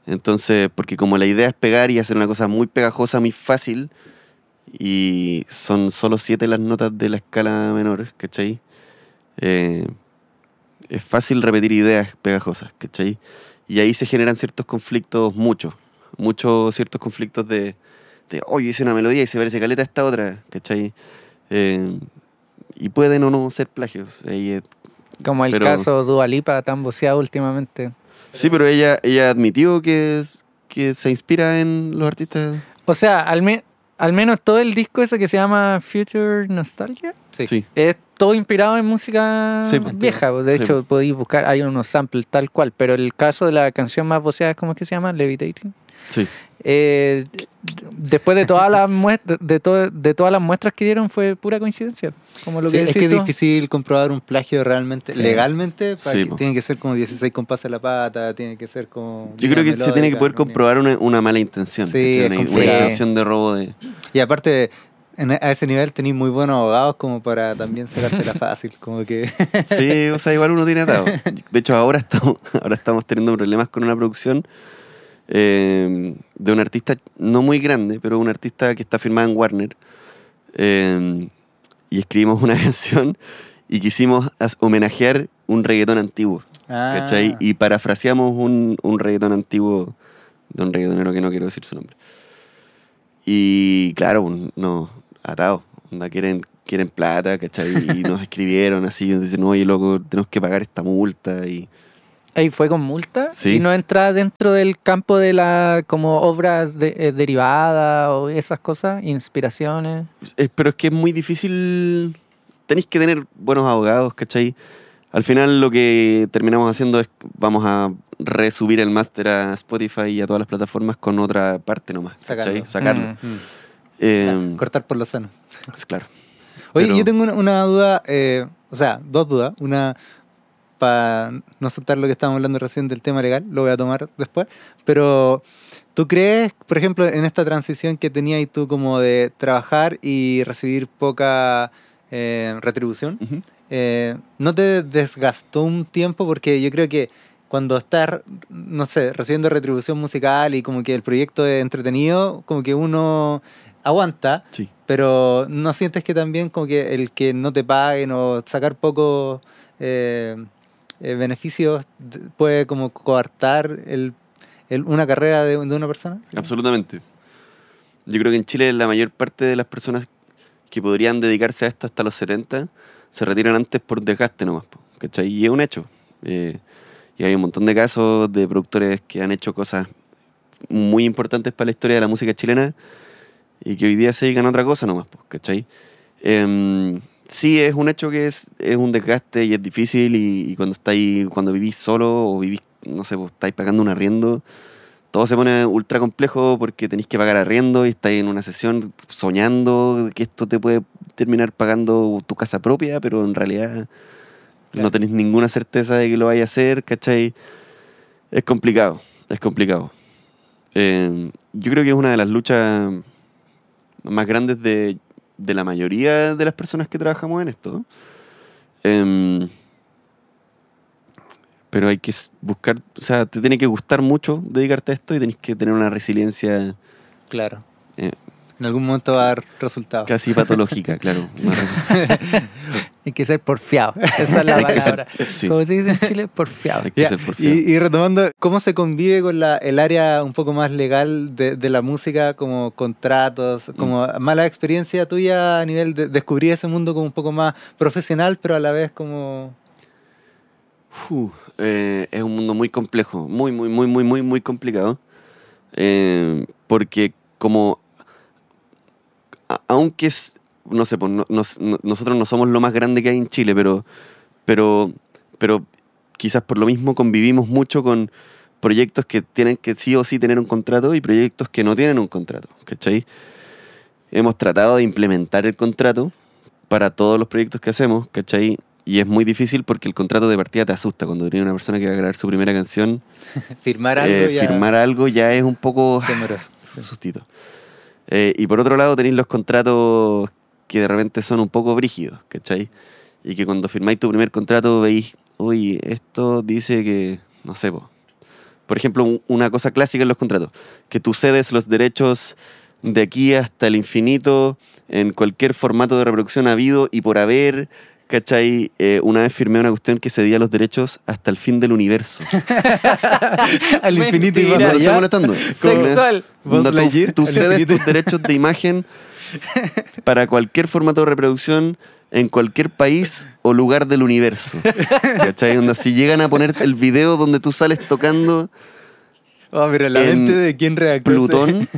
Entonces, porque como la idea es pegar y hacer una cosa muy pegajosa, muy fácil, y son solo siete las notas de la escala menor, ¿cachai? Eh, es fácil repetir ideas pegajosas, ¿cachai? Y ahí se generan ciertos conflictos, muchos, muchos ciertos conflictos de, de oye, hice una melodía y se parece caleta a esta otra, ¿cachai? Eh, y pueden o no ser plagios. Es- Como el Pero- caso Dualipa tan voceado últimamente. Sí, pero ella, ella admitió que, es- que se inspira en los artistas. O sea, al, me- al menos todo el disco ese que se llama Future Nostalgia Sí. Sí. es todo inspirado en música Sí, pues. vieja. pues. De Sí, hecho, podéis buscar, hay unos samples tal cual, pero el caso de la canción más voceada, ¿cómo es que se llama? Levitating. Sí. Eh, después de todas las muestras, de, to- de todas las muestras que dieron fue pura coincidencia. Como lo Sí, que es que es difícil comprobar un plagio realmente, Sí. legalmente, para Sí, que- tiene que ser como 16 compases a la pata, tiene que ser como... Yo creo que se tiene que poder melódica, comprobar una, una mala intención. Sí, ¿cachai? es una, una intención de robo de. Y aparte, en- a ese nivel tenéis muy buenos abogados como para también sacártela fácil, como que... Sí, o sea, igual uno tiene atado. De hecho, ahora estamos, ahora estamos teniendo problemas con una producción eh, de un artista no muy grande, pero un artista que está firmado en Warner. Eh, y escribimos una canción y quisimos homenajear un reggaetón antiguo. Ah, ¿Cachai? Y parafraseamos un, un reggaetón antiguo de un reggaetonero que no quiero decir su nombre. Y claro, un- no, atado. Onda, quieren, quieren plata, ¿cachai? Y nos escribieron así, dicen, oye, loco, tenemos que pagar esta multa. Y Ahí fue con multa Sí. y no entra dentro del campo de la como obras de- eh, derivadas o esas cosas, inspiraciones. Eh, pero es que es muy difícil. Tenéis que tener buenos abogados, ¿cachai? Al final lo que terminamos haciendo es vamos a resubir el máster a Spotify y a todas las plataformas con otra parte nomás, ¿cachai? Sacarlo. Sacarlo. Mm. Mm, Eh, ya, cortar por lo sano. es claro. Oye, Pero- yo tengo una, una duda, eh, o sea, dos dudas. Una, para no soltar lo que estábamos hablando recién del tema legal, lo voy a tomar después. Pero, ¿tú crees, por ejemplo, en esta transición que tenías tú como de trabajar y recibir poca eh, retribución, Ujú. eh, ¿no te desgastó un tiempo? Porque yo creo que cuando estás, no sé, recibiendo retribución musical y como que el proyecto es entretenido, como que uno aguanta, Sí. pero ¿no sientes que también como que el que no te paguen o sacar pocos eh, eh, beneficios de- puede como coartar el, el- una carrera de, de una persona? Absolutamente. Yo creo que en Chile la mayor parte de las personas que podrían dedicarse a esto hasta los 70 se retiran antes por desgaste nomás, ¿cachai? Y es un hecho. Eh, y hay un montón de casos de productores que han hecho cosas muy importantes para la historia de la música chilena y que hoy día se dedican a otra cosa nomás, ¿cachai? Em, sí, es un hecho que es, es un desgaste y es difícil y, y cuando estáis, cuando vivís solo o vivís, no sé, pues, estáis pagando un arriendo, todo se pone ultra complejo porque tenéis que pagar arriendo y estáis en una sesión soñando que esto te puede terminar pagando tu casa propia, pero en realidad Claro. no tenéis ninguna certeza de que lo vaya a hacer, ¿cachai? Es complicado, es complicado. Eh, yo creo que es una de las luchas más grandes de, de la mayoría de las personas que trabajamos en esto. Em, pero hay que buscar, o sea, te tiene que gustar mucho dedicarte a esto y tenés que tener una resiliencia Claro. En algún momento va a dar resultados. casi patológica, claro. Hay que ser porfiado. Esa es la ser- palabra. sí. Como se dice en Chile, porfiado. Hay que Ya, ser porfiado. y, y retomando, ¿cómo se convive con la, el área un poco más legal de, de la música, como contratos, como Mm. mala experiencia tuya a nivel de descubrir ese mundo como un poco más profesional, pero a la vez como... Eh, es un mundo muy complejo, muy, muy, muy, muy, muy, muy complicado. Eh, porque como, aunque es, no sé, pues, no- nos- no- nosotros no somos lo más grande que hay en Chile, pero, pero, pero quizás por lo mismo convivimos mucho con proyectos que tienen que sí o sí tener un contrato y proyectos que no tienen un contrato, ¿cachai? Hemos tratado de implementar el contrato para todos los proyectos que hacemos, ¿cachai? Y es muy difícil porque el contrato de partida te asusta. Cuando tienes una persona que va a grabar su primera canción, Firmar algo eh, ya firmar algo ya es un poco temeroso. sustito. Eh, y por otro lado tenéis los contratos que de repente son un poco brígidos, ¿cachai? Y que cuando firmáis tu primer contrato veis, oye, esto dice que, no sé, po. por ejemplo, un- una cosa clásica en los contratos, que tú cedes los derechos de aquí hasta el infinito en cualquier formato de reproducción habido y por haber, ¿cachai? Eh, una vez firmé una cuestión que cedía los derechos hasta el fin del universo. Al infinito y más allá. molestando. Textual. Onda, tú- cedes tus derechos de imagen para cualquier formato de reproducción en cualquier país o lugar del universo. ¿Cachai? Onda, si llegan a poner el video donde tú sales tocando Oh, pero la en mente de quién redactó ese- Plutón,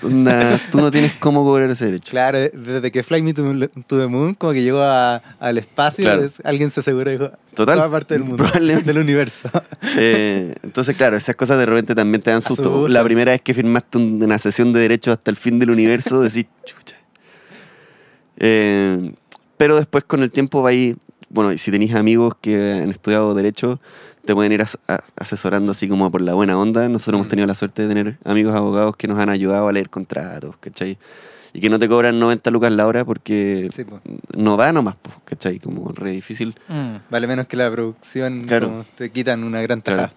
tú no tienes cómo cobrar ese derecho. Claro, desde que Fly Me to, to the Moon como que llegó a- al espacio, Claro. alguien se aseguró y dijo, Total, toda parte del mundo, del universo. Eh, entonces, claro, esas cosas de repente también te dan susto. Asustan. La primera vez que firmaste un- una sesión de derechos hasta el fin del universo, decís, chucha. Eh, pero después con el tiempo va ahí, bueno, y si tenéis amigos que han estudiado derecho, te pueden ir as- a- asesorando así como por la buena onda. Nosotros hemos Mm. tenido la suerte de tener amigos abogados que nos han ayudado a leer contratos, ¿cachai? Y que no te cobran 90 lucas la hora porque Sí, po. no da nomás, po, ¿cachai? Como re difícil. Mm. Vale menos que la producción, Claro. como te quitan una gran Claro. tajada.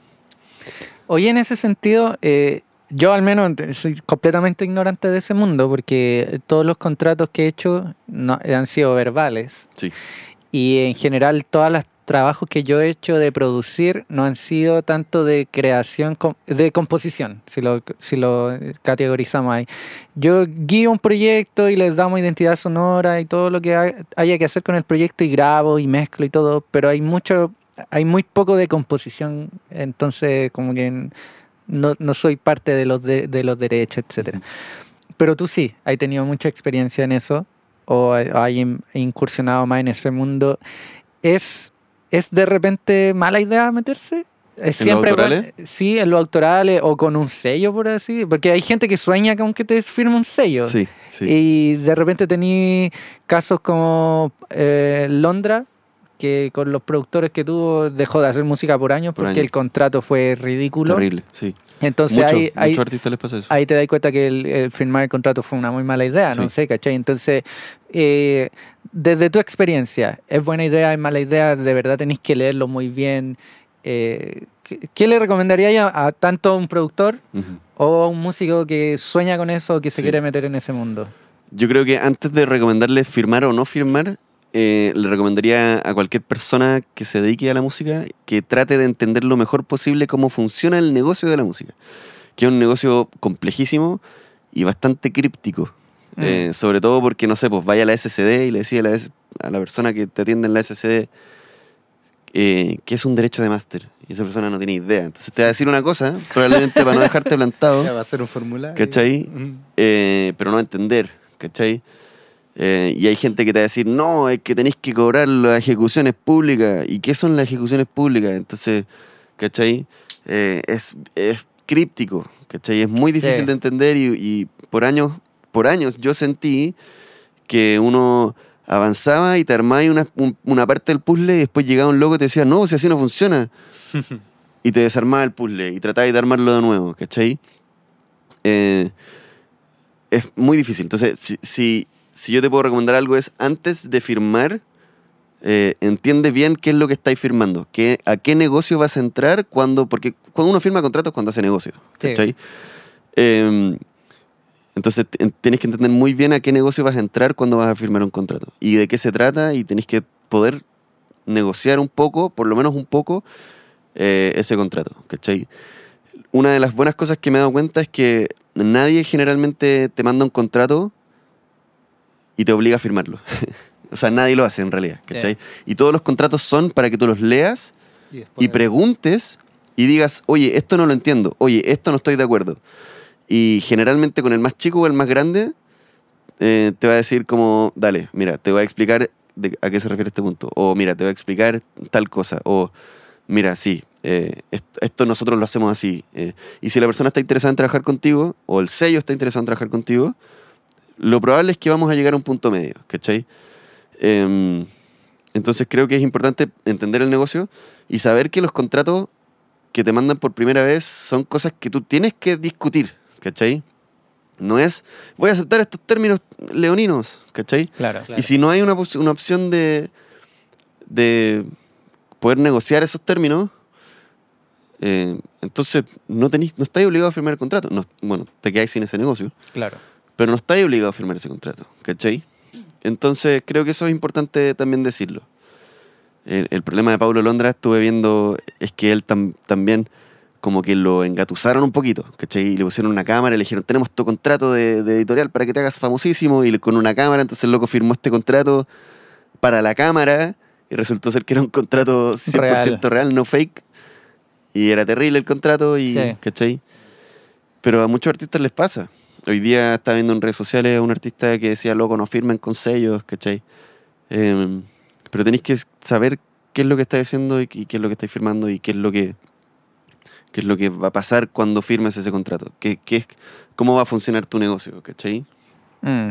Oye, en ese sentido, eh, yo al menos soy completamente ignorante de ese mundo porque todos los contratos que he hecho no, han sido verbales Sí. y en general todos los trabajos que yo he hecho de producir no han sido tanto de creación, de composición, si lo, si lo categorizamos ahí. Yo guío un proyecto y les damos identidad sonora y todo lo que ha- haya que hacer con el proyecto y grabo y mezclo y todo, pero hay mucho, hay muy poco de composición, entonces como que no, no soy parte de los, de, los derechos, etcétera. Pero tú sí, has tenido mucha experiencia en eso o in- incursionado más en ese mundo. ¿Es, ¿Es de repente mala idea meterse? ¿Es ¿En los bueno- autorales? sí, en los autorales o con un sello, por así. Porque hay gente que sueña con que te firme un sello. Sí, sí. Y de repente tení casos como eh, Londra, que con los productores que tuvo dejó de hacer música por años Por porque años. el contrato fue ridículo. Terrible, sí. Entonces Mucho, ahí, ahí, muchos artistas les pasa eso. ahí te das cuenta que el, el firmar el contrato fue una muy mala idea, no Sí. sé, ¿cachai? Entonces, eh, desde tu experiencia, ¿es buena idea, es mala idea? ¿De verdad tenéis que leerlo muy bien? Eh, ¿qué, le recomendaría a, a tanto a un productor Ujú. o a un músico que sueña con eso o que se Sí. quiere meter en ese mundo? Yo creo que antes de recomendarle firmar o no firmar, eh, le recomendaría a cualquier persona que se dedique a la música que trate de entender lo mejor posible cómo funciona el negocio de la música, que es un negocio complejísimo y bastante críptico. Mm. Eh, sobre todo porque, no sé, pues vaya a la SCD y le decía a la, a la persona que te atiende en la SCD eh, qué es un derecho de máster. Y esa persona no tiene idea. Entonces te va a decir una cosa, probablemente para no dejarte plantado. Ya va a ser un formulario. ¿Cachai? Mm. eh, pero no entender, ¿cachai? Eh, y hay gente que te va a decir, no, es que tenéis que cobrar las ejecuciones públicas. ¿Y qué son las ejecuciones públicas? Entonces, ¿cachai? Eh, es, es críptico, ¿cachai? Es muy difícil Sí. de entender y, y por, años, por años yo sentí que uno avanzaba y te armabas una, un- una parte del puzzle y después llegaba un loco y te decía, no, si así no funciona. y te desarmaba el puzzle y trataba de armarlo de nuevo, ¿cachai? Eh, es muy difícil. Entonces, si, si, si yo te puedo recomendar algo es, antes de firmar, eh, entiende bien qué es lo que estáis firmando, qué, a qué negocio vas a entrar cuando, porque cuando uno firma contratos es cuando hace negocio, Sí. ¿cachai? Eh, entonces t- tienes que entender muy bien a qué negocio vas a entrar cuando vas a firmar un contrato y de qué se trata y tenés que poder negociar un poco, por lo menos un poco, eh, ese contrato, ¿cachai? Una de las buenas cosas que me he dado cuenta es que nadie generalmente te manda un contrato y te obliga a firmarlo. o sea, nadie lo hace en realidad, ¿cachai? Y todos los contratos son para que tú los leas Y, preguntes y digas, oye, esto no lo entiendo, oye, esto no estoy de acuerdo. Y generalmente con el más chico o el más grande, eh, te va a decir como, dale, mira, te voy a explicar de- a qué se refiere este punto. O mira, te voy a explicar tal cosa. O mira, sí, eh, esto, esto nosotros lo hacemos así. eh. y si la persona está interesada en trabajar contigo, o el sello está interesado en trabajar contigo, lo probable es que vamos a llegar a un punto medio, ¿cachai? Em, entonces creo que es importante entender el negocio y saber que los contratos que te mandan por primera vez son cosas que tú tienes que discutir, ¿cachai? No es, voy a aceptar estos términos leoninos, ¿cachai? Claro. Claro. Y si no hay una, una opción de, de poder negociar esos términos, eh, entonces no, tenís, no estáis obligado a firmar el contrato. No, bueno, te quedáis sin ese negocio, Claro. Pero no estáis obligado a firmar ese contrato, ¿cachai? Entonces creo que eso es importante también decirlo. El, el problema de Paulo Londra estuve viendo es que él tam- también como que lo engatusaron un poquito, ¿cachai? Y le pusieron una cámara y le dijeron, tenemos tu contrato de, de editorial para que te hagas famosísimo y con una cámara, entonces el loco firmó este contrato para la cámara y resultó ser que era un contrato 100% real, no fake. Y era terrible el contrato y, Sí. ¿cachai? Pero a muchos artistas les pasa. Hoy día estaba viendo en redes sociales a un artista que decía, loco, no firmen con sellos, ¿cachai? Em, pero tenéis que saber qué es lo que estáis haciendo y, y qué es lo que estáis firmando y qué es lo que qué es lo que va a pasar cuando firmes ese contrato. ¿Qué, qué es, ¿Cómo va a funcionar tu negocio? ¿Cachai? Mm.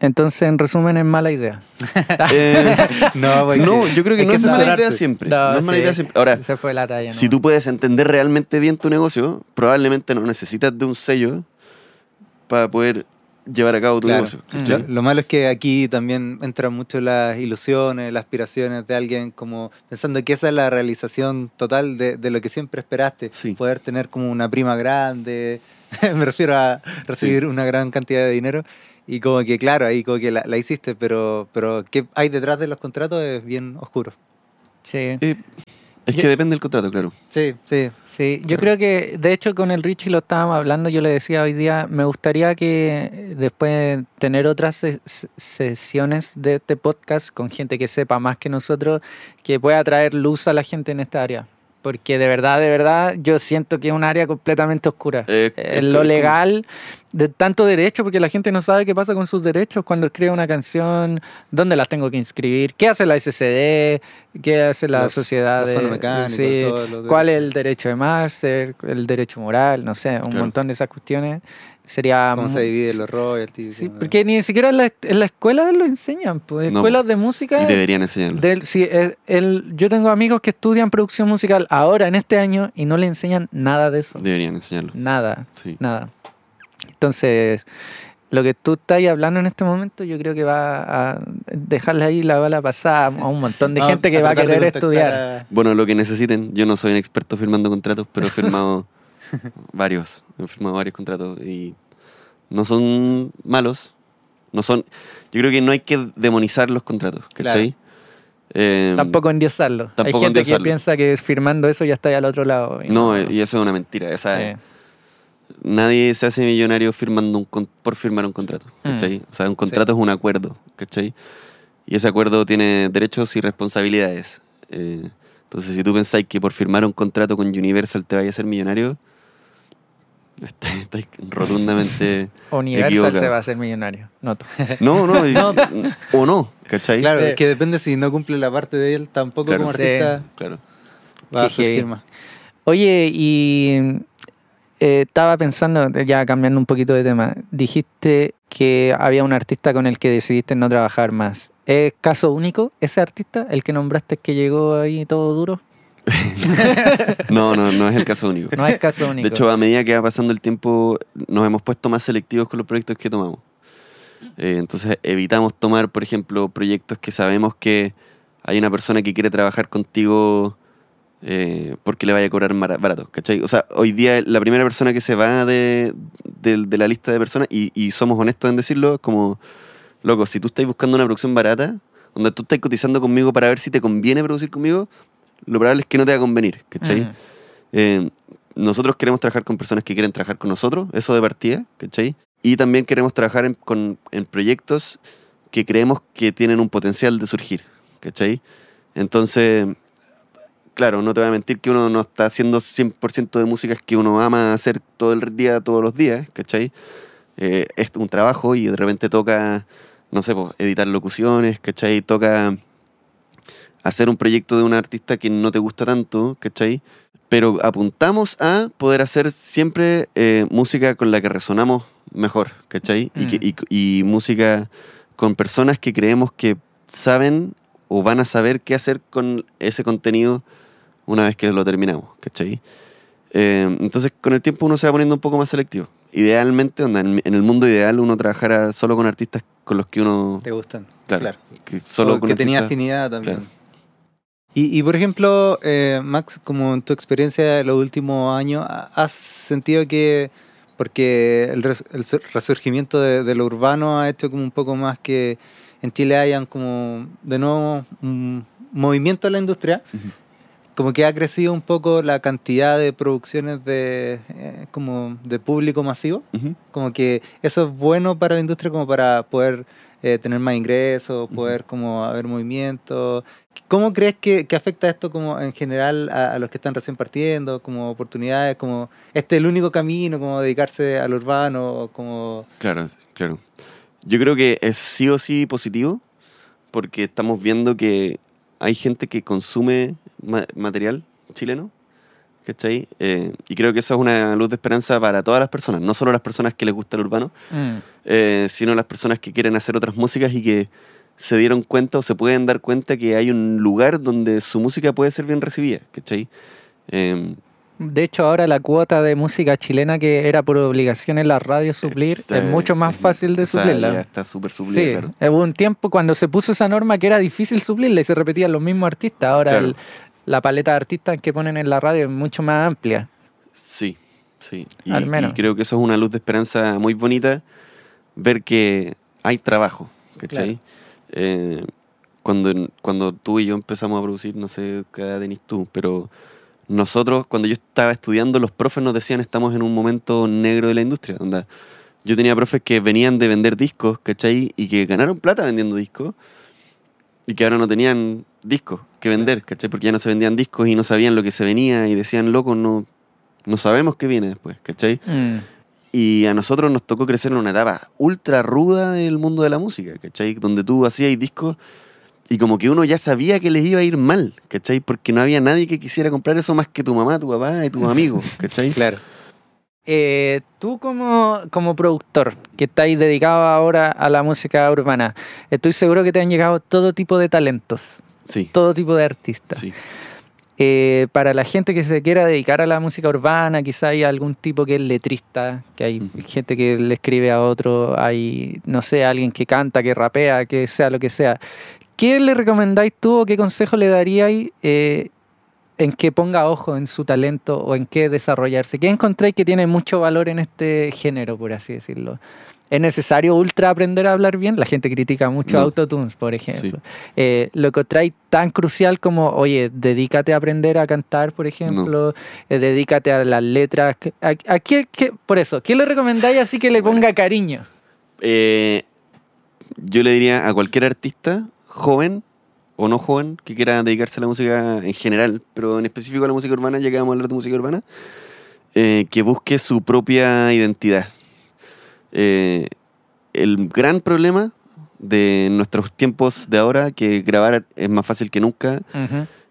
Entonces, en resumen, es mala idea. Eh, No, porque no, yo creo que no que es mala idea siempre. No, es mala sí. idea siempre. Ahora, Se fue la talla. si ¿no? tú puedes entender realmente bien tu negocio, probablemente no necesitas de un sello para poder llevar a cabo tu Claro. negocio. Mm. Lo, malo es que aquí también entran mucho las ilusiones, las aspiraciones de alguien como pensando que esa es la realización total de, de lo que siempre esperaste. Sí. Poder tener como una prima grande, me refiero a recibir una gran cantidad de dinero. Y como que, claro, ahí como que la, la hiciste, pero, pero qué hay detrás de los contratos es bien oscuro. Sí. Eh, es Yo- que depende del contrato, claro. Sí, sí. Sí, yo creo que, de hecho, con el Richie lo estábamos hablando, yo le decía hoy día, me gustaría que después de tener otras se- se- sesiones de este podcast con gente que sepa más que nosotros, que pueda traer luz a la gente en esta área. Porque de verdad, de verdad, yo siento que es un área completamente oscura. Eh, Eh, lo legal, de tanto derecho, porque la gente no sabe qué pasa con sus derechos cuando escribe una canción, dónde las tengo que inscribir, qué hace la SCD, qué hace la Los- sociedad los de... fonomecánicos, sí, cuál es el derecho de máster, el derecho moral, no sé, un Claro. montón de esas cuestiones. Sería... Cómo se dividen los royalties. Sí, porque ni siquiera en la, en la escuela lo enseñan, pues, No, escuelas de música... Y deberían enseñarlo. Del, sí, el, el- yo tengo amigos que estudian producción musical ahora, en este año, y no le enseñan nada de eso. Deberían enseñarlo. Nada, Sí. nada. Entonces, lo que tú estás hablando en este momento, yo creo que va a dejarle ahí la bala pasada a un montón de Ah, gente que va a querer estudiar. a- Bueno, lo que necesiten. Yo no soy un experto firmando contratos, pero he firmado varios. He firmado varios contratos y no son malos. No son. Yo creo que no hay que demonizar los contratos, ¿cachai? Eh, Tampoco endiosarlo. Hay tampoco gente endiosarlo. que piensa que firmando eso ya está ahí al otro lado. y No, eh, y eso es una mentira. O sea, Sí. nadie se hace millonario firmando un por firmar un contrato, Mm. ¿cachai? O sea, un contrato es un acuerdo, ¿cachai? Y ese acuerdo tiene derechos y responsabilidades. Eh, entonces, si tú pensáis que por firmar un contrato con Universal te vaya a ser millonario, estáis estáis rotundamente Universal equivocado. se va a hacer millonario. Noto. No, no, y- No. o no, ¿cachai? Claro, Sí. es que depende si no cumple la parte de él, tampoco Claro. como Sí. artista Claro. va a surgir más. Oye, y eh, estaba pensando, ya cambiando un poquito de tema, dijiste que había un artista con el que decidiste no trabajar más. ¿Es caso único ese artista, el que nombraste que llegó ahí todo duro? No, no, no es el caso único. No es caso único. De hecho, a medida que va pasando el tiempo, nos hemos puesto más selectivos con los proyectos que tomamos. Eh, entonces, evitamos tomar, por ejemplo, proyectos que sabemos que hay una persona que quiere trabajar contigo eh, porque le vaya a cobrar barato, ¿cachai? O sea, hoy día la primera persona que se va de, de- de la lista de personas, y, y somos honestos en decirlo, es como, loco, si tú estás buscando una producción barata, donde tú estás cotizando conmigo para ver si te conviene producir conmigo, lo probable es que no te va a convenir, ¿cachai? Mm. Eh, nosotros queremos trabajar con personas que quieren trabajar con nosotros, eso de partida, ¿cachai? Y también queremos trabajar en, con- en proyectos que creemos que tienen un potencial de surgir, ¿cachai? Entonces, claro, no te voy a mentir que uno no está haciendo 100% de músicas que uno ama hacer todo el día, todos los días, ¿cachai? Eh, es un trabajo y de repente toca, no sé, pues, editar locuciones, ¿cachai? Toca hacer un proyecto de un artista que no te gusta tanto, ¿cachai? Pero apuntamos a poder hacer siempre eh, música con la que resonamos mejor, ¿cachai? Y, que- y- y música con personas que creemos que saben o van a saber qué hacer con ese contenido una vez que lo terminamos, ¿cachai? Eh, entonces, con el tiempo uno se va poniendo un poco más selectivo. Idealmente, onda, en, el mundo ideal, uno trabajara solo con artistas con los que uno... ¿Te gustan? Claro, que solo O con que tenía artistas- afinidad también. claro. Y, y, por ejemplo, eh, Max, como en tu experiencia de los últimos años, ¿ha- ¿has sentido que, porque el, res- el sur- resurgimiento de, de lo urbano ha hecho como un poco más que en Chile hayan como de nuevo un movimiento en la industria, Ujú. como que ha crecido un poco la cantidad de producciones de, eh, como de público masivo? Ujú. como que eso es bueno para la industria como para poder eh, tener más ingresos, poder como haber movimiento. ¿Cómo crees que, que afecta esto como en general a, a los que están recién partiendo, como oportunidades, como este es el único camino, como dedicarse al urbano, como... Claro, claro. Yo creo que es sí o sí positivo porque estamos viendo que hay gente que consume ma- material chileno, ¿cachai? Eh, y creo que eso es una luz de esperanza para todas las personas, no solo las personas que les gusta el urbano, Mm. eh, sino las personas que quieren hacer otras músicas y que se dieron cuenta o se pueden dar cuenta que hay un lugar donde su música puede ser bien recibida, ¿cachai? Eh, De hecho, ahora la cuota de música chilena que era por obligación en la radio suplir está- es mucho más fácil de o sea, suplirla. ya está súper suplida, Sí, claro. hubo un tiempo cuando se puso esa norma que era difícil suplirla y se repetían los mismos artistas. Ahora Claro. el- la paleta de artistas que ponen en la radio es mucho más amplia. Sí, sí. Y, Al menos. y creo que eso es una luz de esperanza muy bonita, ver que hay trabajo, ¿cachai? Eh, cuando, cuando tú y yo empezamos a producir, no sé qué edad tenés tú, pero nosotros, cuando yo estaba estudiando, los profes nos decían estamos en un momento negro de la industria. Onda, yo tenía profes que venían de vender discos, ¿cachai? Y que ganaron plata vendiendo discos y que ahora no tenían discos que vender, ¿cachai? Porque ya no se vendían discos y no sabían lo que se venía y decían, loco, no, no sabemos qué viene después, ¿cachai? Mm. Y a nosotros nos tocó crecer en una etapa ultra ruda del mundo de la música, ¿cachai? Donde tú hacías discos y como que uno ya sabía que les iba a ir mal, ¿cachai? Porque no había nadie que quisiera comprar eso más que tu mamá, tu papá y tus amigos, ¿cachai? Claro. Eh, tú como, como productor que estáis dedicado ahora a la música urbana, estoy seguro que te han llegado todo tipo de talentos, Sí, todo tipo de artistas. sí. Eh, para la gente que se quiera dedicar a la música urbana, quizá hay algún tipo que es letrista, que hay gente que le escribe a otro, hay, no sé, alguien que canta, que rapea, que sea lo que sea. ¿Qué le recomendáis tú o qué consejo le daríais eh, en que ponga ojo en su talento o en qué desarrollarse? ¿Qué encontráis que tiene mucho valor en este género, por así decirlo? ¿Es necesario ultra aprender a hablar bien? La gente critica mucho No. autotunes, por ejemplo. Eh, lo que trae tan crucial como, oye, dedícate a aprender a cantar, por ejemplo, eh, dedícate a las letras. ¿A, a qué, qué- por eso, ¿qué le recomendáis así que le ponga cariño? Eh, yo le diría a cualquier artista, joven o no joven que quiera dedicarse a la música en general, pero en específico a la música urbana, ya que vamos a hablar de música urbana, eh, que busque su propia identidad. Eh, el gran problema de nuestros tiempos de ahora, que grabar es más fácil que nunca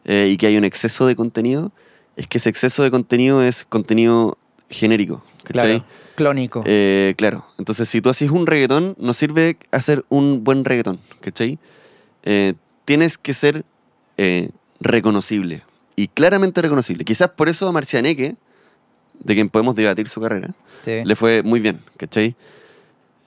eh, y que hay un exceso de contenido, es que ese exceso de contenido es contenido genérico. ¿cachai? Claro. Clónico. Eh, claro, entonces si tú haces un reggaetón, no sirve hacer un buen reggaetón, ¿cachai? Eh, tienes que ser reconocible y claramente reconocible. Quizás por eso a Marcianeque, de quien podemos debatir su carrera, Sí. le fue muy bien, ¿cachai?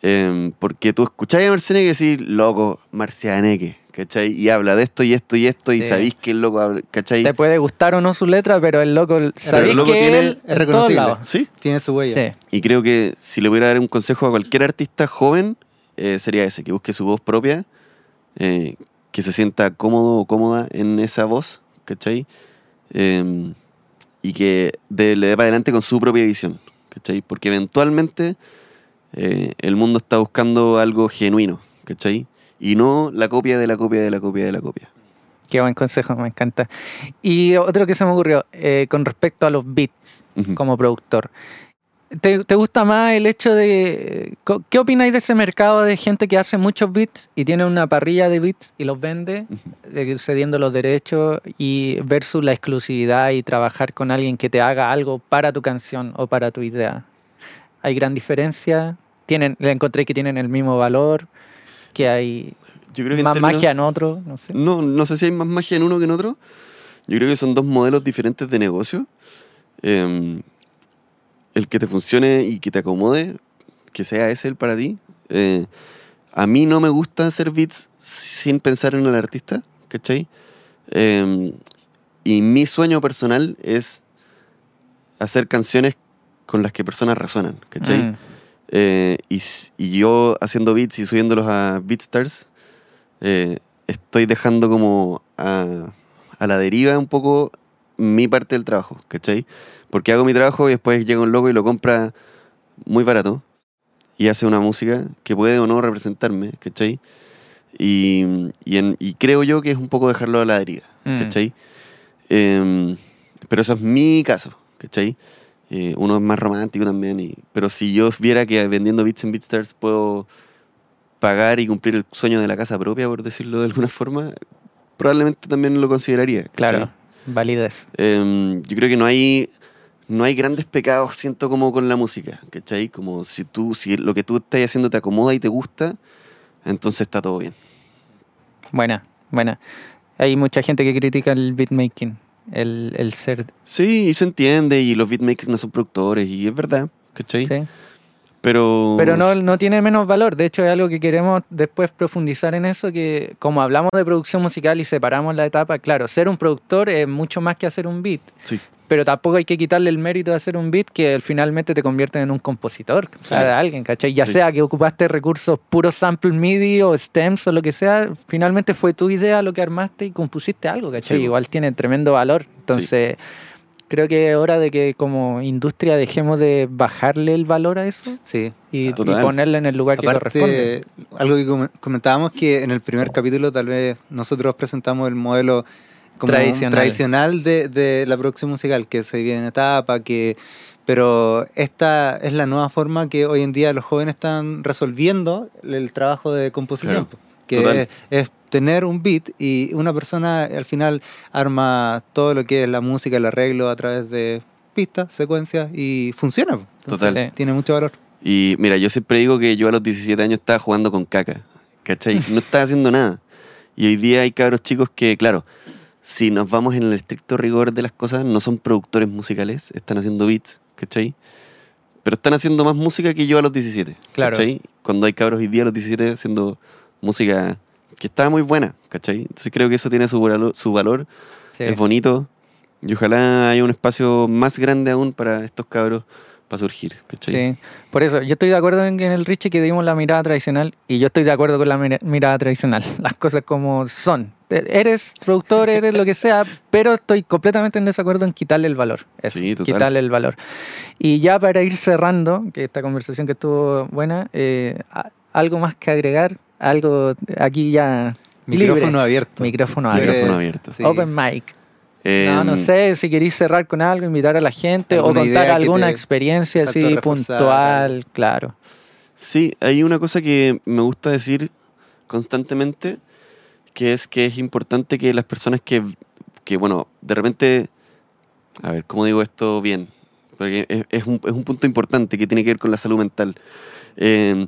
Em, porque tú escucháis a Marcianeque y decís, loco, Marcianeque, ¿cachai? Y habla de esto y esto y esto y Sí. sabéis que el loco habla, ¿cachai? Te puede gustar o no su letra, pero el loco, sabéis loco que tiene- él es reconocible. Sí, Tiene su huella. Sí. Y creo que si le voy a dar un consejo a cualquier artista joven, eh, sería ese, que busque su voz propia, eh, que se sienta cómodo o cómoda en esa voz, ¿cachai? Eh, y que de- le dé para adelante con su propia visión, ¿cachai? Porque eventualmente eh, el mundo está buscando algo genuino, ¿cachai? Y no la copia de la copia de la copia de la copia. Qué buen consejo, me encanta. Y otro que se me ocurrió, eh, con respecto a los beats como productor. ¿Te, te gusta más el hecho de... ¿Qué opináis de ese mercado de gente que hace muchos beats y tiene una parrilla de beats y los vende, eh, cediendo los derechos, y versus la exclusividad y trabajar con alguien que te haga algo para tu canción o para tu idea? ¿Hay gran diferencia? ¿Tienen, ¿Le encontré que tienen el mismo valor? ¿Que hay Yo creo que en más términos- magia en otro? No sé. No, no sé si hay más magia en uno que en otro. Yo creo que son dos modelos diferentes de negocio. Eh, el que te funcione y que te acomode, que sea ese el para ti. Eh, a mí no me gusta hacer beats sin pensar en el artista, ¿cachai? Eh, y mi sueño personal es hacer canciones con las que personas resuenan, ¿cachai? Mm. Eh, y, yo haciendo beats y subiéndolos a BeatStars, eh, estoy dejando como a, a la deriva un poco mi parte del trabajo, ¿cachai? Porque hago mi trabajo y después llega un loco y lo compra muy barato y hace una música que puede o no representarme, ¿cachai? Y, y, en- y creo yo que es un poco dejarlo a la deriva, Mm. ¿cachai? Em, pero eso es mi caso, ¿cachai? Eh, uno es más romántico también, y, pero si yo viera que vendiendo beats en BeatStars puedo pagar y cumplir el sueño de la casa propia, por decirlo de alguna forma, probablemente también lo consideraría. ¿cachai? Claro, validez. Em, yo creo que no hay, no hay grandes pecados, siento como con la música, ¿cachai? Como si tú, si lo que tú estás haciendo te acomoda y te gusta, entonces está todo bien. Buena, buena. Hay mucha gente que critica el beatmaking, el, el ser... Sí, y se entiende, y los beatmakers no son productores, y es verdad, ¿cachai? ¿sí? Pero... Pero no, no tiene menos valor. De hecho, es algo que queremos después profundizar en eso, que como hablamos de producción musical y separamos la etapa, claro, ser un productor es mucho más que hacer un beat. Sí. Pero tampoco hay que quitarle el mérito de hacer un beat que finalmente te convierte en un compositor, o sea, Sí. de alguien, ¿cachai? Ya Sí. sea que ocupaste recursos puros sample MIDI o stems o lo que sea, finalmente fue tu idea lo que armaste y compusiste algo, ¿cachai? Sí. Igual tiene tremendo valor. Entonces, creo que es hora de que como industria dejemos de bajarle el valor a eso Sí. y, ponerle en el lugar que corresponde. Aparte, algo que com- comentábamos que en el primer capítulo tal vez nosotros presentamos el modelo como Tradicional. tradicional de, de la producción musical, que se divide en etapa, que pero esta es la nueva forma que hoy en día los jóvenes están resolviendo el trabajo de composición. Claro. Que Total. es, es tener un beat y una persona al final arma todo lo que es la música, el arreglo a través de pistas, secuencias y funciona. Entonces, Total. Tiene mucho valor. Y mira, yo siempre digo que yo a los 17 años estaba jugando con caca, ¿cachai? No estaba haciendo nada. Y hoy día hay cabros chicos que, claro, si nos vamos en el estricto rigor de las cosas, no son productores musicales, están haciendo beats, ¿cachai? Pero están haciendo más música que yo a los 17, Claro. ¿cachai? Cuando hay cabros hoy día a los 17 haciendo música que está muy buena, ¿cachai? Entonces creo que eso tiene su valor, su valor Sí. es bonito y ojalá haya un espacio más grande aún para estos cabros para surgir, ¿cachai? Sí, por eso yo estoy de acuerdo en, en el Richie que dimos la mirada tradicional y yo estoy de acuerdo con la mira- mirada tradicional, las cosas como son. E- Eres productor, eres lo que sea, pero estoy completamente en desacuerdo en quitarle el valor. Eso, Sí, total. quitarle el valor. Y ya para ir cerrando, que esta conversación que estuvo buena, eh, algo más que agregar, algo aquí ya Micrófono libre. abierto. Micrófono abierto. Micrófono abierto. Sí. Open mic. Eh, no, no sé si queréis cerrar con algo, invitar a la gente o ¿Alguna contar alguna experiencia así reforzar? puntual, claro. Sí, hay una cosa que me gusta decir constantemente, que es que es importante que las personas que, que bueno, de repente, a ver, ¿cómo digo esto bien? Porque es, es un, es un punto importante que tiene que ver con la salud mental. Eh,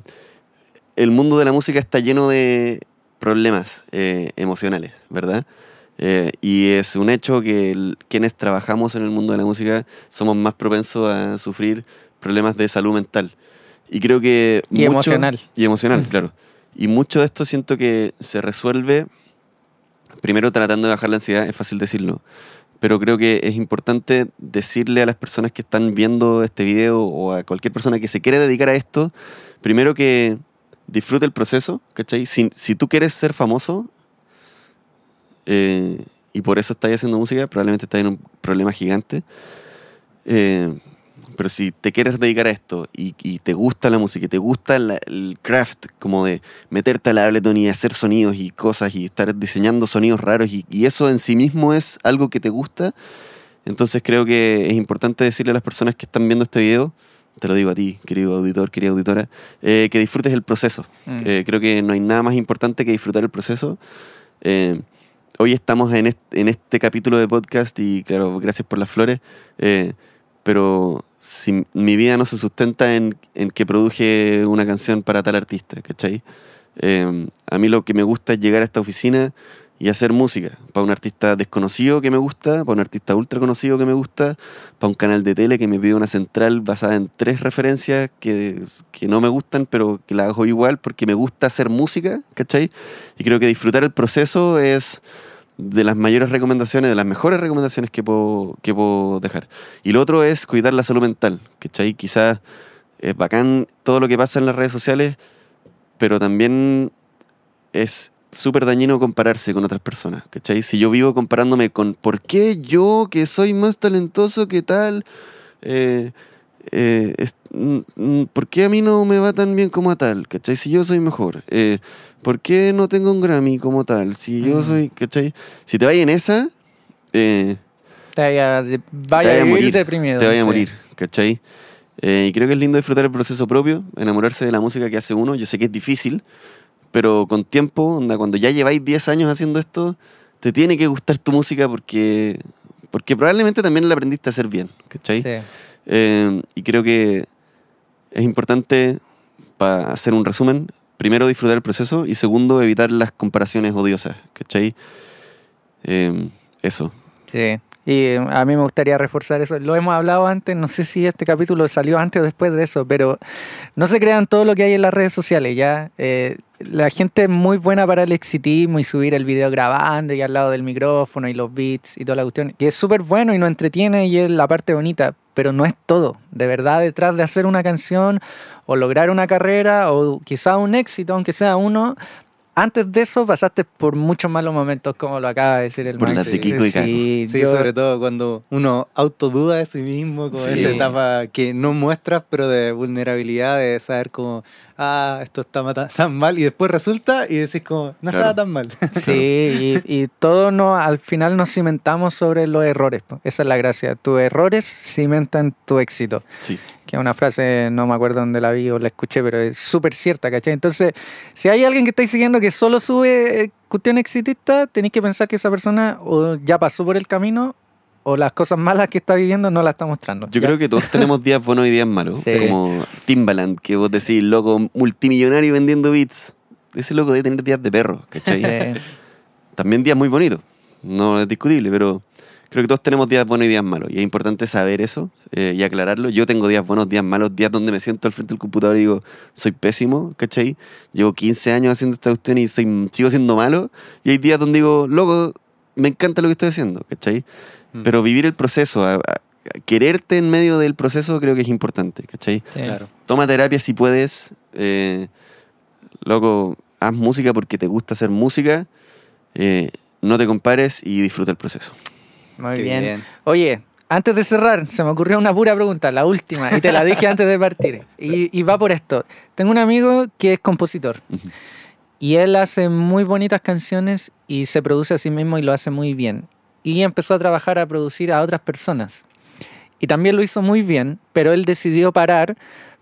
el mundo de la música está lleno de problemas eh, emocionales, ¿verdad? Eh, y es un hecho que el- quienes trabajamos en el mundo de la música somos más propensos a sufrir problemas de salud mental. Y creo que... Y emocional. Y emocional, claro. Y mucho de esto siento que se resuelve primero tratando de bajar la ansiedad, es fácil decirlo, pero creo que es importante decirle a las personas que están viendo este video o a cualquier persona que se quiere dedicar a esto, primero que disfrute el proceso, ¿cachai? Si, si tú quieres ser famoso eh, y por eso estás haciendo música, probablemente estás en un problema gigante. Eh, pero si te quieres dedicar a esto y, te gusta la música, y te gusta el craft, como de meterte a la Ableton y hacer sonidos y cosas y estar diseñando sonidos raros y eso en sí mismo es algo que te gusta, entonces creo que es importante decirle a las personas que están viendo este video, te lo digo a ti, querido auditor, querida auditora, eh, que disfrutes el proceso. Mm. Eh, creo que no hay nada más importante que disfrutar el proceso. Eh, hoy estamos en este, en este capítulo de podcast y claro, gracias por las flores, eh, pero si mi vida no se sustenta en, en que produje una canción para tal artista, ¿cachai? Eh, a mí lo que me gusta es llegar a esta oficina y hacer música para un artista desconocido que me gusta, para un artista ultra conocido que me gusta, para un canal de tele que me pide una central basada en tres referencias que, que no me gustan, pero que la hago igual porque me gusta hacer música, ¿cachai? Y creo que disfrutar el proceso es de las mayores recomendaciones, de las mejores recomendaciones que puedo, que puedo dejar. Y lo otro es cuidar la salud mental, ¿cachai? Quizás es bacán todo lo que pasa en las redes sociales, pero también es súper dañino compararse con otras personas, ¿cachai? Si yo vivo comparándome con por qué yo, que soy más talentoso que tal, eh, eh, es- mm, mm, ¿por qué a mí no me va tan bien como a tal? ¿Cachai? Si yo soy mejor. Eh, ¿Por qué no tengo un Grammy como tal? Si yo Mm. soy, ¿cachai? Si te vayas en esa, eh, Te vaya, vaya te vaya a morir. deprimido. te vaya a morir, ¿cachai? Eh, y creo que es lindo disfrutar el proceso propio, enamorarse de la música que hace uno. Yo sé que es difícil, pero con tiempo, onda, cuando ya lleváis 10 años haciendo esto, te tiene que gustar tu música porque, porque probablemente también la aprendiste a hacer bien, ¿cachai? Sí. Eh, y creo que es importante, para hacer un resumen, primero disfrutar el proceso y segundo evitar las comparaciones odiosas, ¿cachai? Eh, eso. Sí. Y eh, a mí me gustaría reforzar eso. Lo hemos hablado antes, no sé si este capítulo salió antes o después de eso, pero no se crean todo lo que hay en las redes sociales, ¿ya? Eh, la gente es muy buena para el exitismo y subir el video grabando y al lado del micrófono y los beats y toda la cuestión. Y es súper bueno y nos entretiene y es la parte bonita, pero no es todo. De verdad, detrás de hacer una canción o lograr una carrera o quizá un éxito, aunque sea uno, antes de eso pasaste por muchos malos momentos, como lo acaba de decir el Por Max. Kiko y. Sí, Sí, yo- sobre todo cuando uno autoduda de sí mismo, con Sí. esa etapa que no muestras, pero de vulnerabilidad, de saber como, ah, esto está mata- tan mal, y después resulta y decís como, no Claro. estaba tan mal. Sí, y, y todos no, al final nos cimentamos sobre los errores. Esa es la gracia. Tus errores cimentan tu éxito. Sí. Que es una frase, no me acuerdo dónde la vi o la escuché, pero es súper cierta, ¿cachai? Entonces, si hay alguien que estáis siguiendo que solo sube eh, cuestión exitista, tenéis que pensar que esa persona o ya pasó por el camino o las cosas malas que está viviendo no la está mostrando. Yo ¿ya? creo que todos tenemos días buenos y días malos. Sí. Como Timbaland, que vos decís, loco, multimillonario vendiendo beats. Ese loco debe tener días de perro, ¿cachai? Sí. También días muy bonitos. No es discutible, pero creo que todos tenemos días buenos y días malos. Y es importante saber eso eh, y aclararlo. Yo tengo días buenos, días malos, días donde me siento al frente del computador y digo, soy pésimo, ¿cachai? Llevo 15 años haciendo esta cuestión y soy, sigo siendo malo. Y hay días donde digo, loco, me encanta lo que estoy haciendo, ¿cachai? Mm. Pero vivir el proceso, a- a- a quererte en medio del proceso creo que es importante, ¿cachai? Sí. Claro. Toma terapia si puedes. eh, loco, haz música porque te gusta hacer música. eh, no te compares y disfruta el proceso. Muy bien. bien. Oye, antes de cerrar, se me ocurrió una pura pregunta, la última, y te la dije antes de partir. Y, y va por esto. Tengo un amigo que es compositor. Y él hace muy bonitas canciones y se produce a sí mismo y lo hace muy bien. Y empezó a trabajar a producir a otras personas. Y también lo hizo muy bien, pero él decidió parar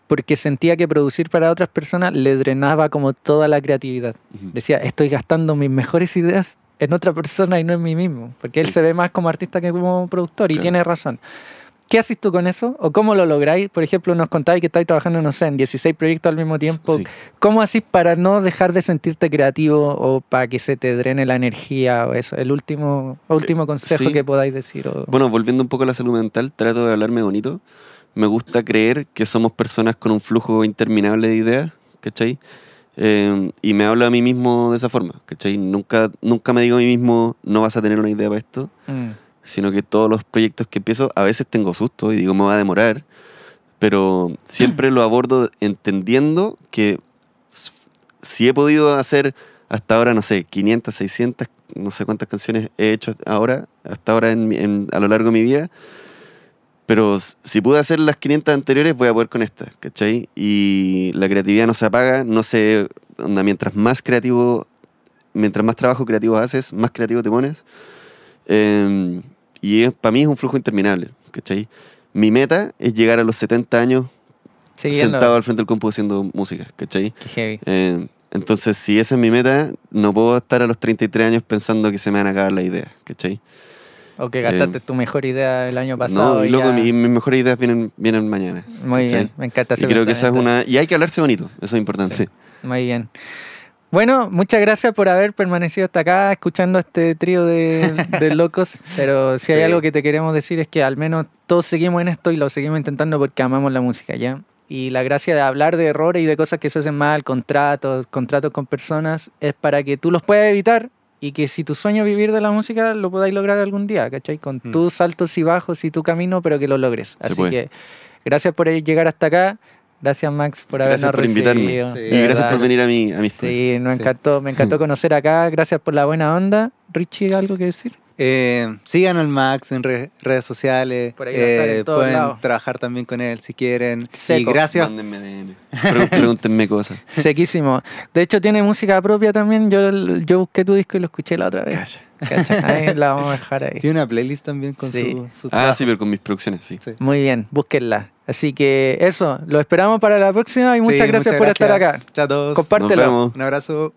porque sentía que producir para otras personas le drenaba como toda la creatividad. Decía, estoy gastando mis mejores ideas en otra persona y no en mí mismo, porque él Sí. se ve más como artista que como productor y Claro. tiene razón. ¿Qué haces tú con eso? ¿O cómo lo lográis? Por ejemplo, nos contáis que estáis trabajando, no sé, en 16 proyectos al mismo tiempo. Sí. ¿Cómo hacís para no dejar de sentirte creativo o para que se te drene la energía o eso? El último, último consejo sí. que podáis decir. o- Bueno, volviendo un poco a la salud mental, trato de hablarme bonito. Me gusta creer que somos personas con un flujo interminable de ideas, ¿cachai? Eh, y me hablo a mí mismo de esa forma, ¿cachai? Nunca, nunca me digo a mí mismo, no vas a tener una idea para esto, Mm, sino que todos los proyectos que empiezo, a veces tengo susto y digo, me va a demorar, pero siempre lo abordo entendiendo que si he podido hacer hasta ahora, no sé, 500, 600, no sé cuántas canciones he hecho ahora, hasta ahora en en- a lo largo de mi vida, pero si pude hacer las 500 anteriores, voy a poder con esta, ¿cachai? Y la creatividad no se apaga, no se... onda, mientras más creativo, mientras más trabajo creativo haces, más creativo te pones. Eh, y para mí es un flujo interminable, ¿cachai? Mi meta es llegar a los 70 años siguiendo. sentado al frente del compu haciendo música, ¿cachai? Qué heavy. Eh, entonces, si esa es mi meta, no puedo estar a los 33 años pensando que se me van a acabar las ideas, ¿cachai? O que gastaste eh, tu mejor idea el año pasado. No, y luego ya- mi- mis mejores ideas vienen, vienen mañana. Muy bien, me encanta Y creo que esa es una... Y hay que hablarse bonito, eso es importante. Sí. Muy bien. Bueno, muchas gracias por haber permanecido hasta acá escuchando este trío de, de locos. Pero si hay Sí. algo que te queremos decir es que al menos todos seguimos en esto y lo seguimos intentando porque amamos la música, ¿ya? Y la gracia de hablar de errores y de cosas que se hacen mal, contratos, contratos con personas, es para que tú los puedas evitar y que si tu sueño es vivir de la música lo podáis lograr algún día, ¿cachai? Con Mm. tus altos y bajos y tu camino, pero que lo logres. Se Así puede. que gracias por llegar hasta acá. Gracias, Max, por habernos Gracias por invitarme. recibido. Sí. Y gracias verdad. por venir a mi, a mi estudio. Sí, nos Sí. encantó, me encantó conocer acá. Gracias por la buena onda. Richie, ¿algo que decir? Eh, sigan al Max en re- redes sociales. Por ahí va a estar en Eh, todos pueden lados. trabajar también con él si quieren. Seco. Y gracias. Mándenme DM. Pregúntenme cosas. Sequísimo. De hecho, tiene música propia también. Yo, yo busqué tu disco y lo escuché la otra vez. Calla. Ahí la vamos a dejar ahí. Tiene una playlist también con Sí. su, su Ah, trabajo. sí, pero con mis producciones, sí. Sí. Muy bien, búsquenla. Así que eso, lo esperamos para la próxima y muchas Sí, gracias por estar acá. Chao a todos. Compártelo. Nos vemos. Un abrazo.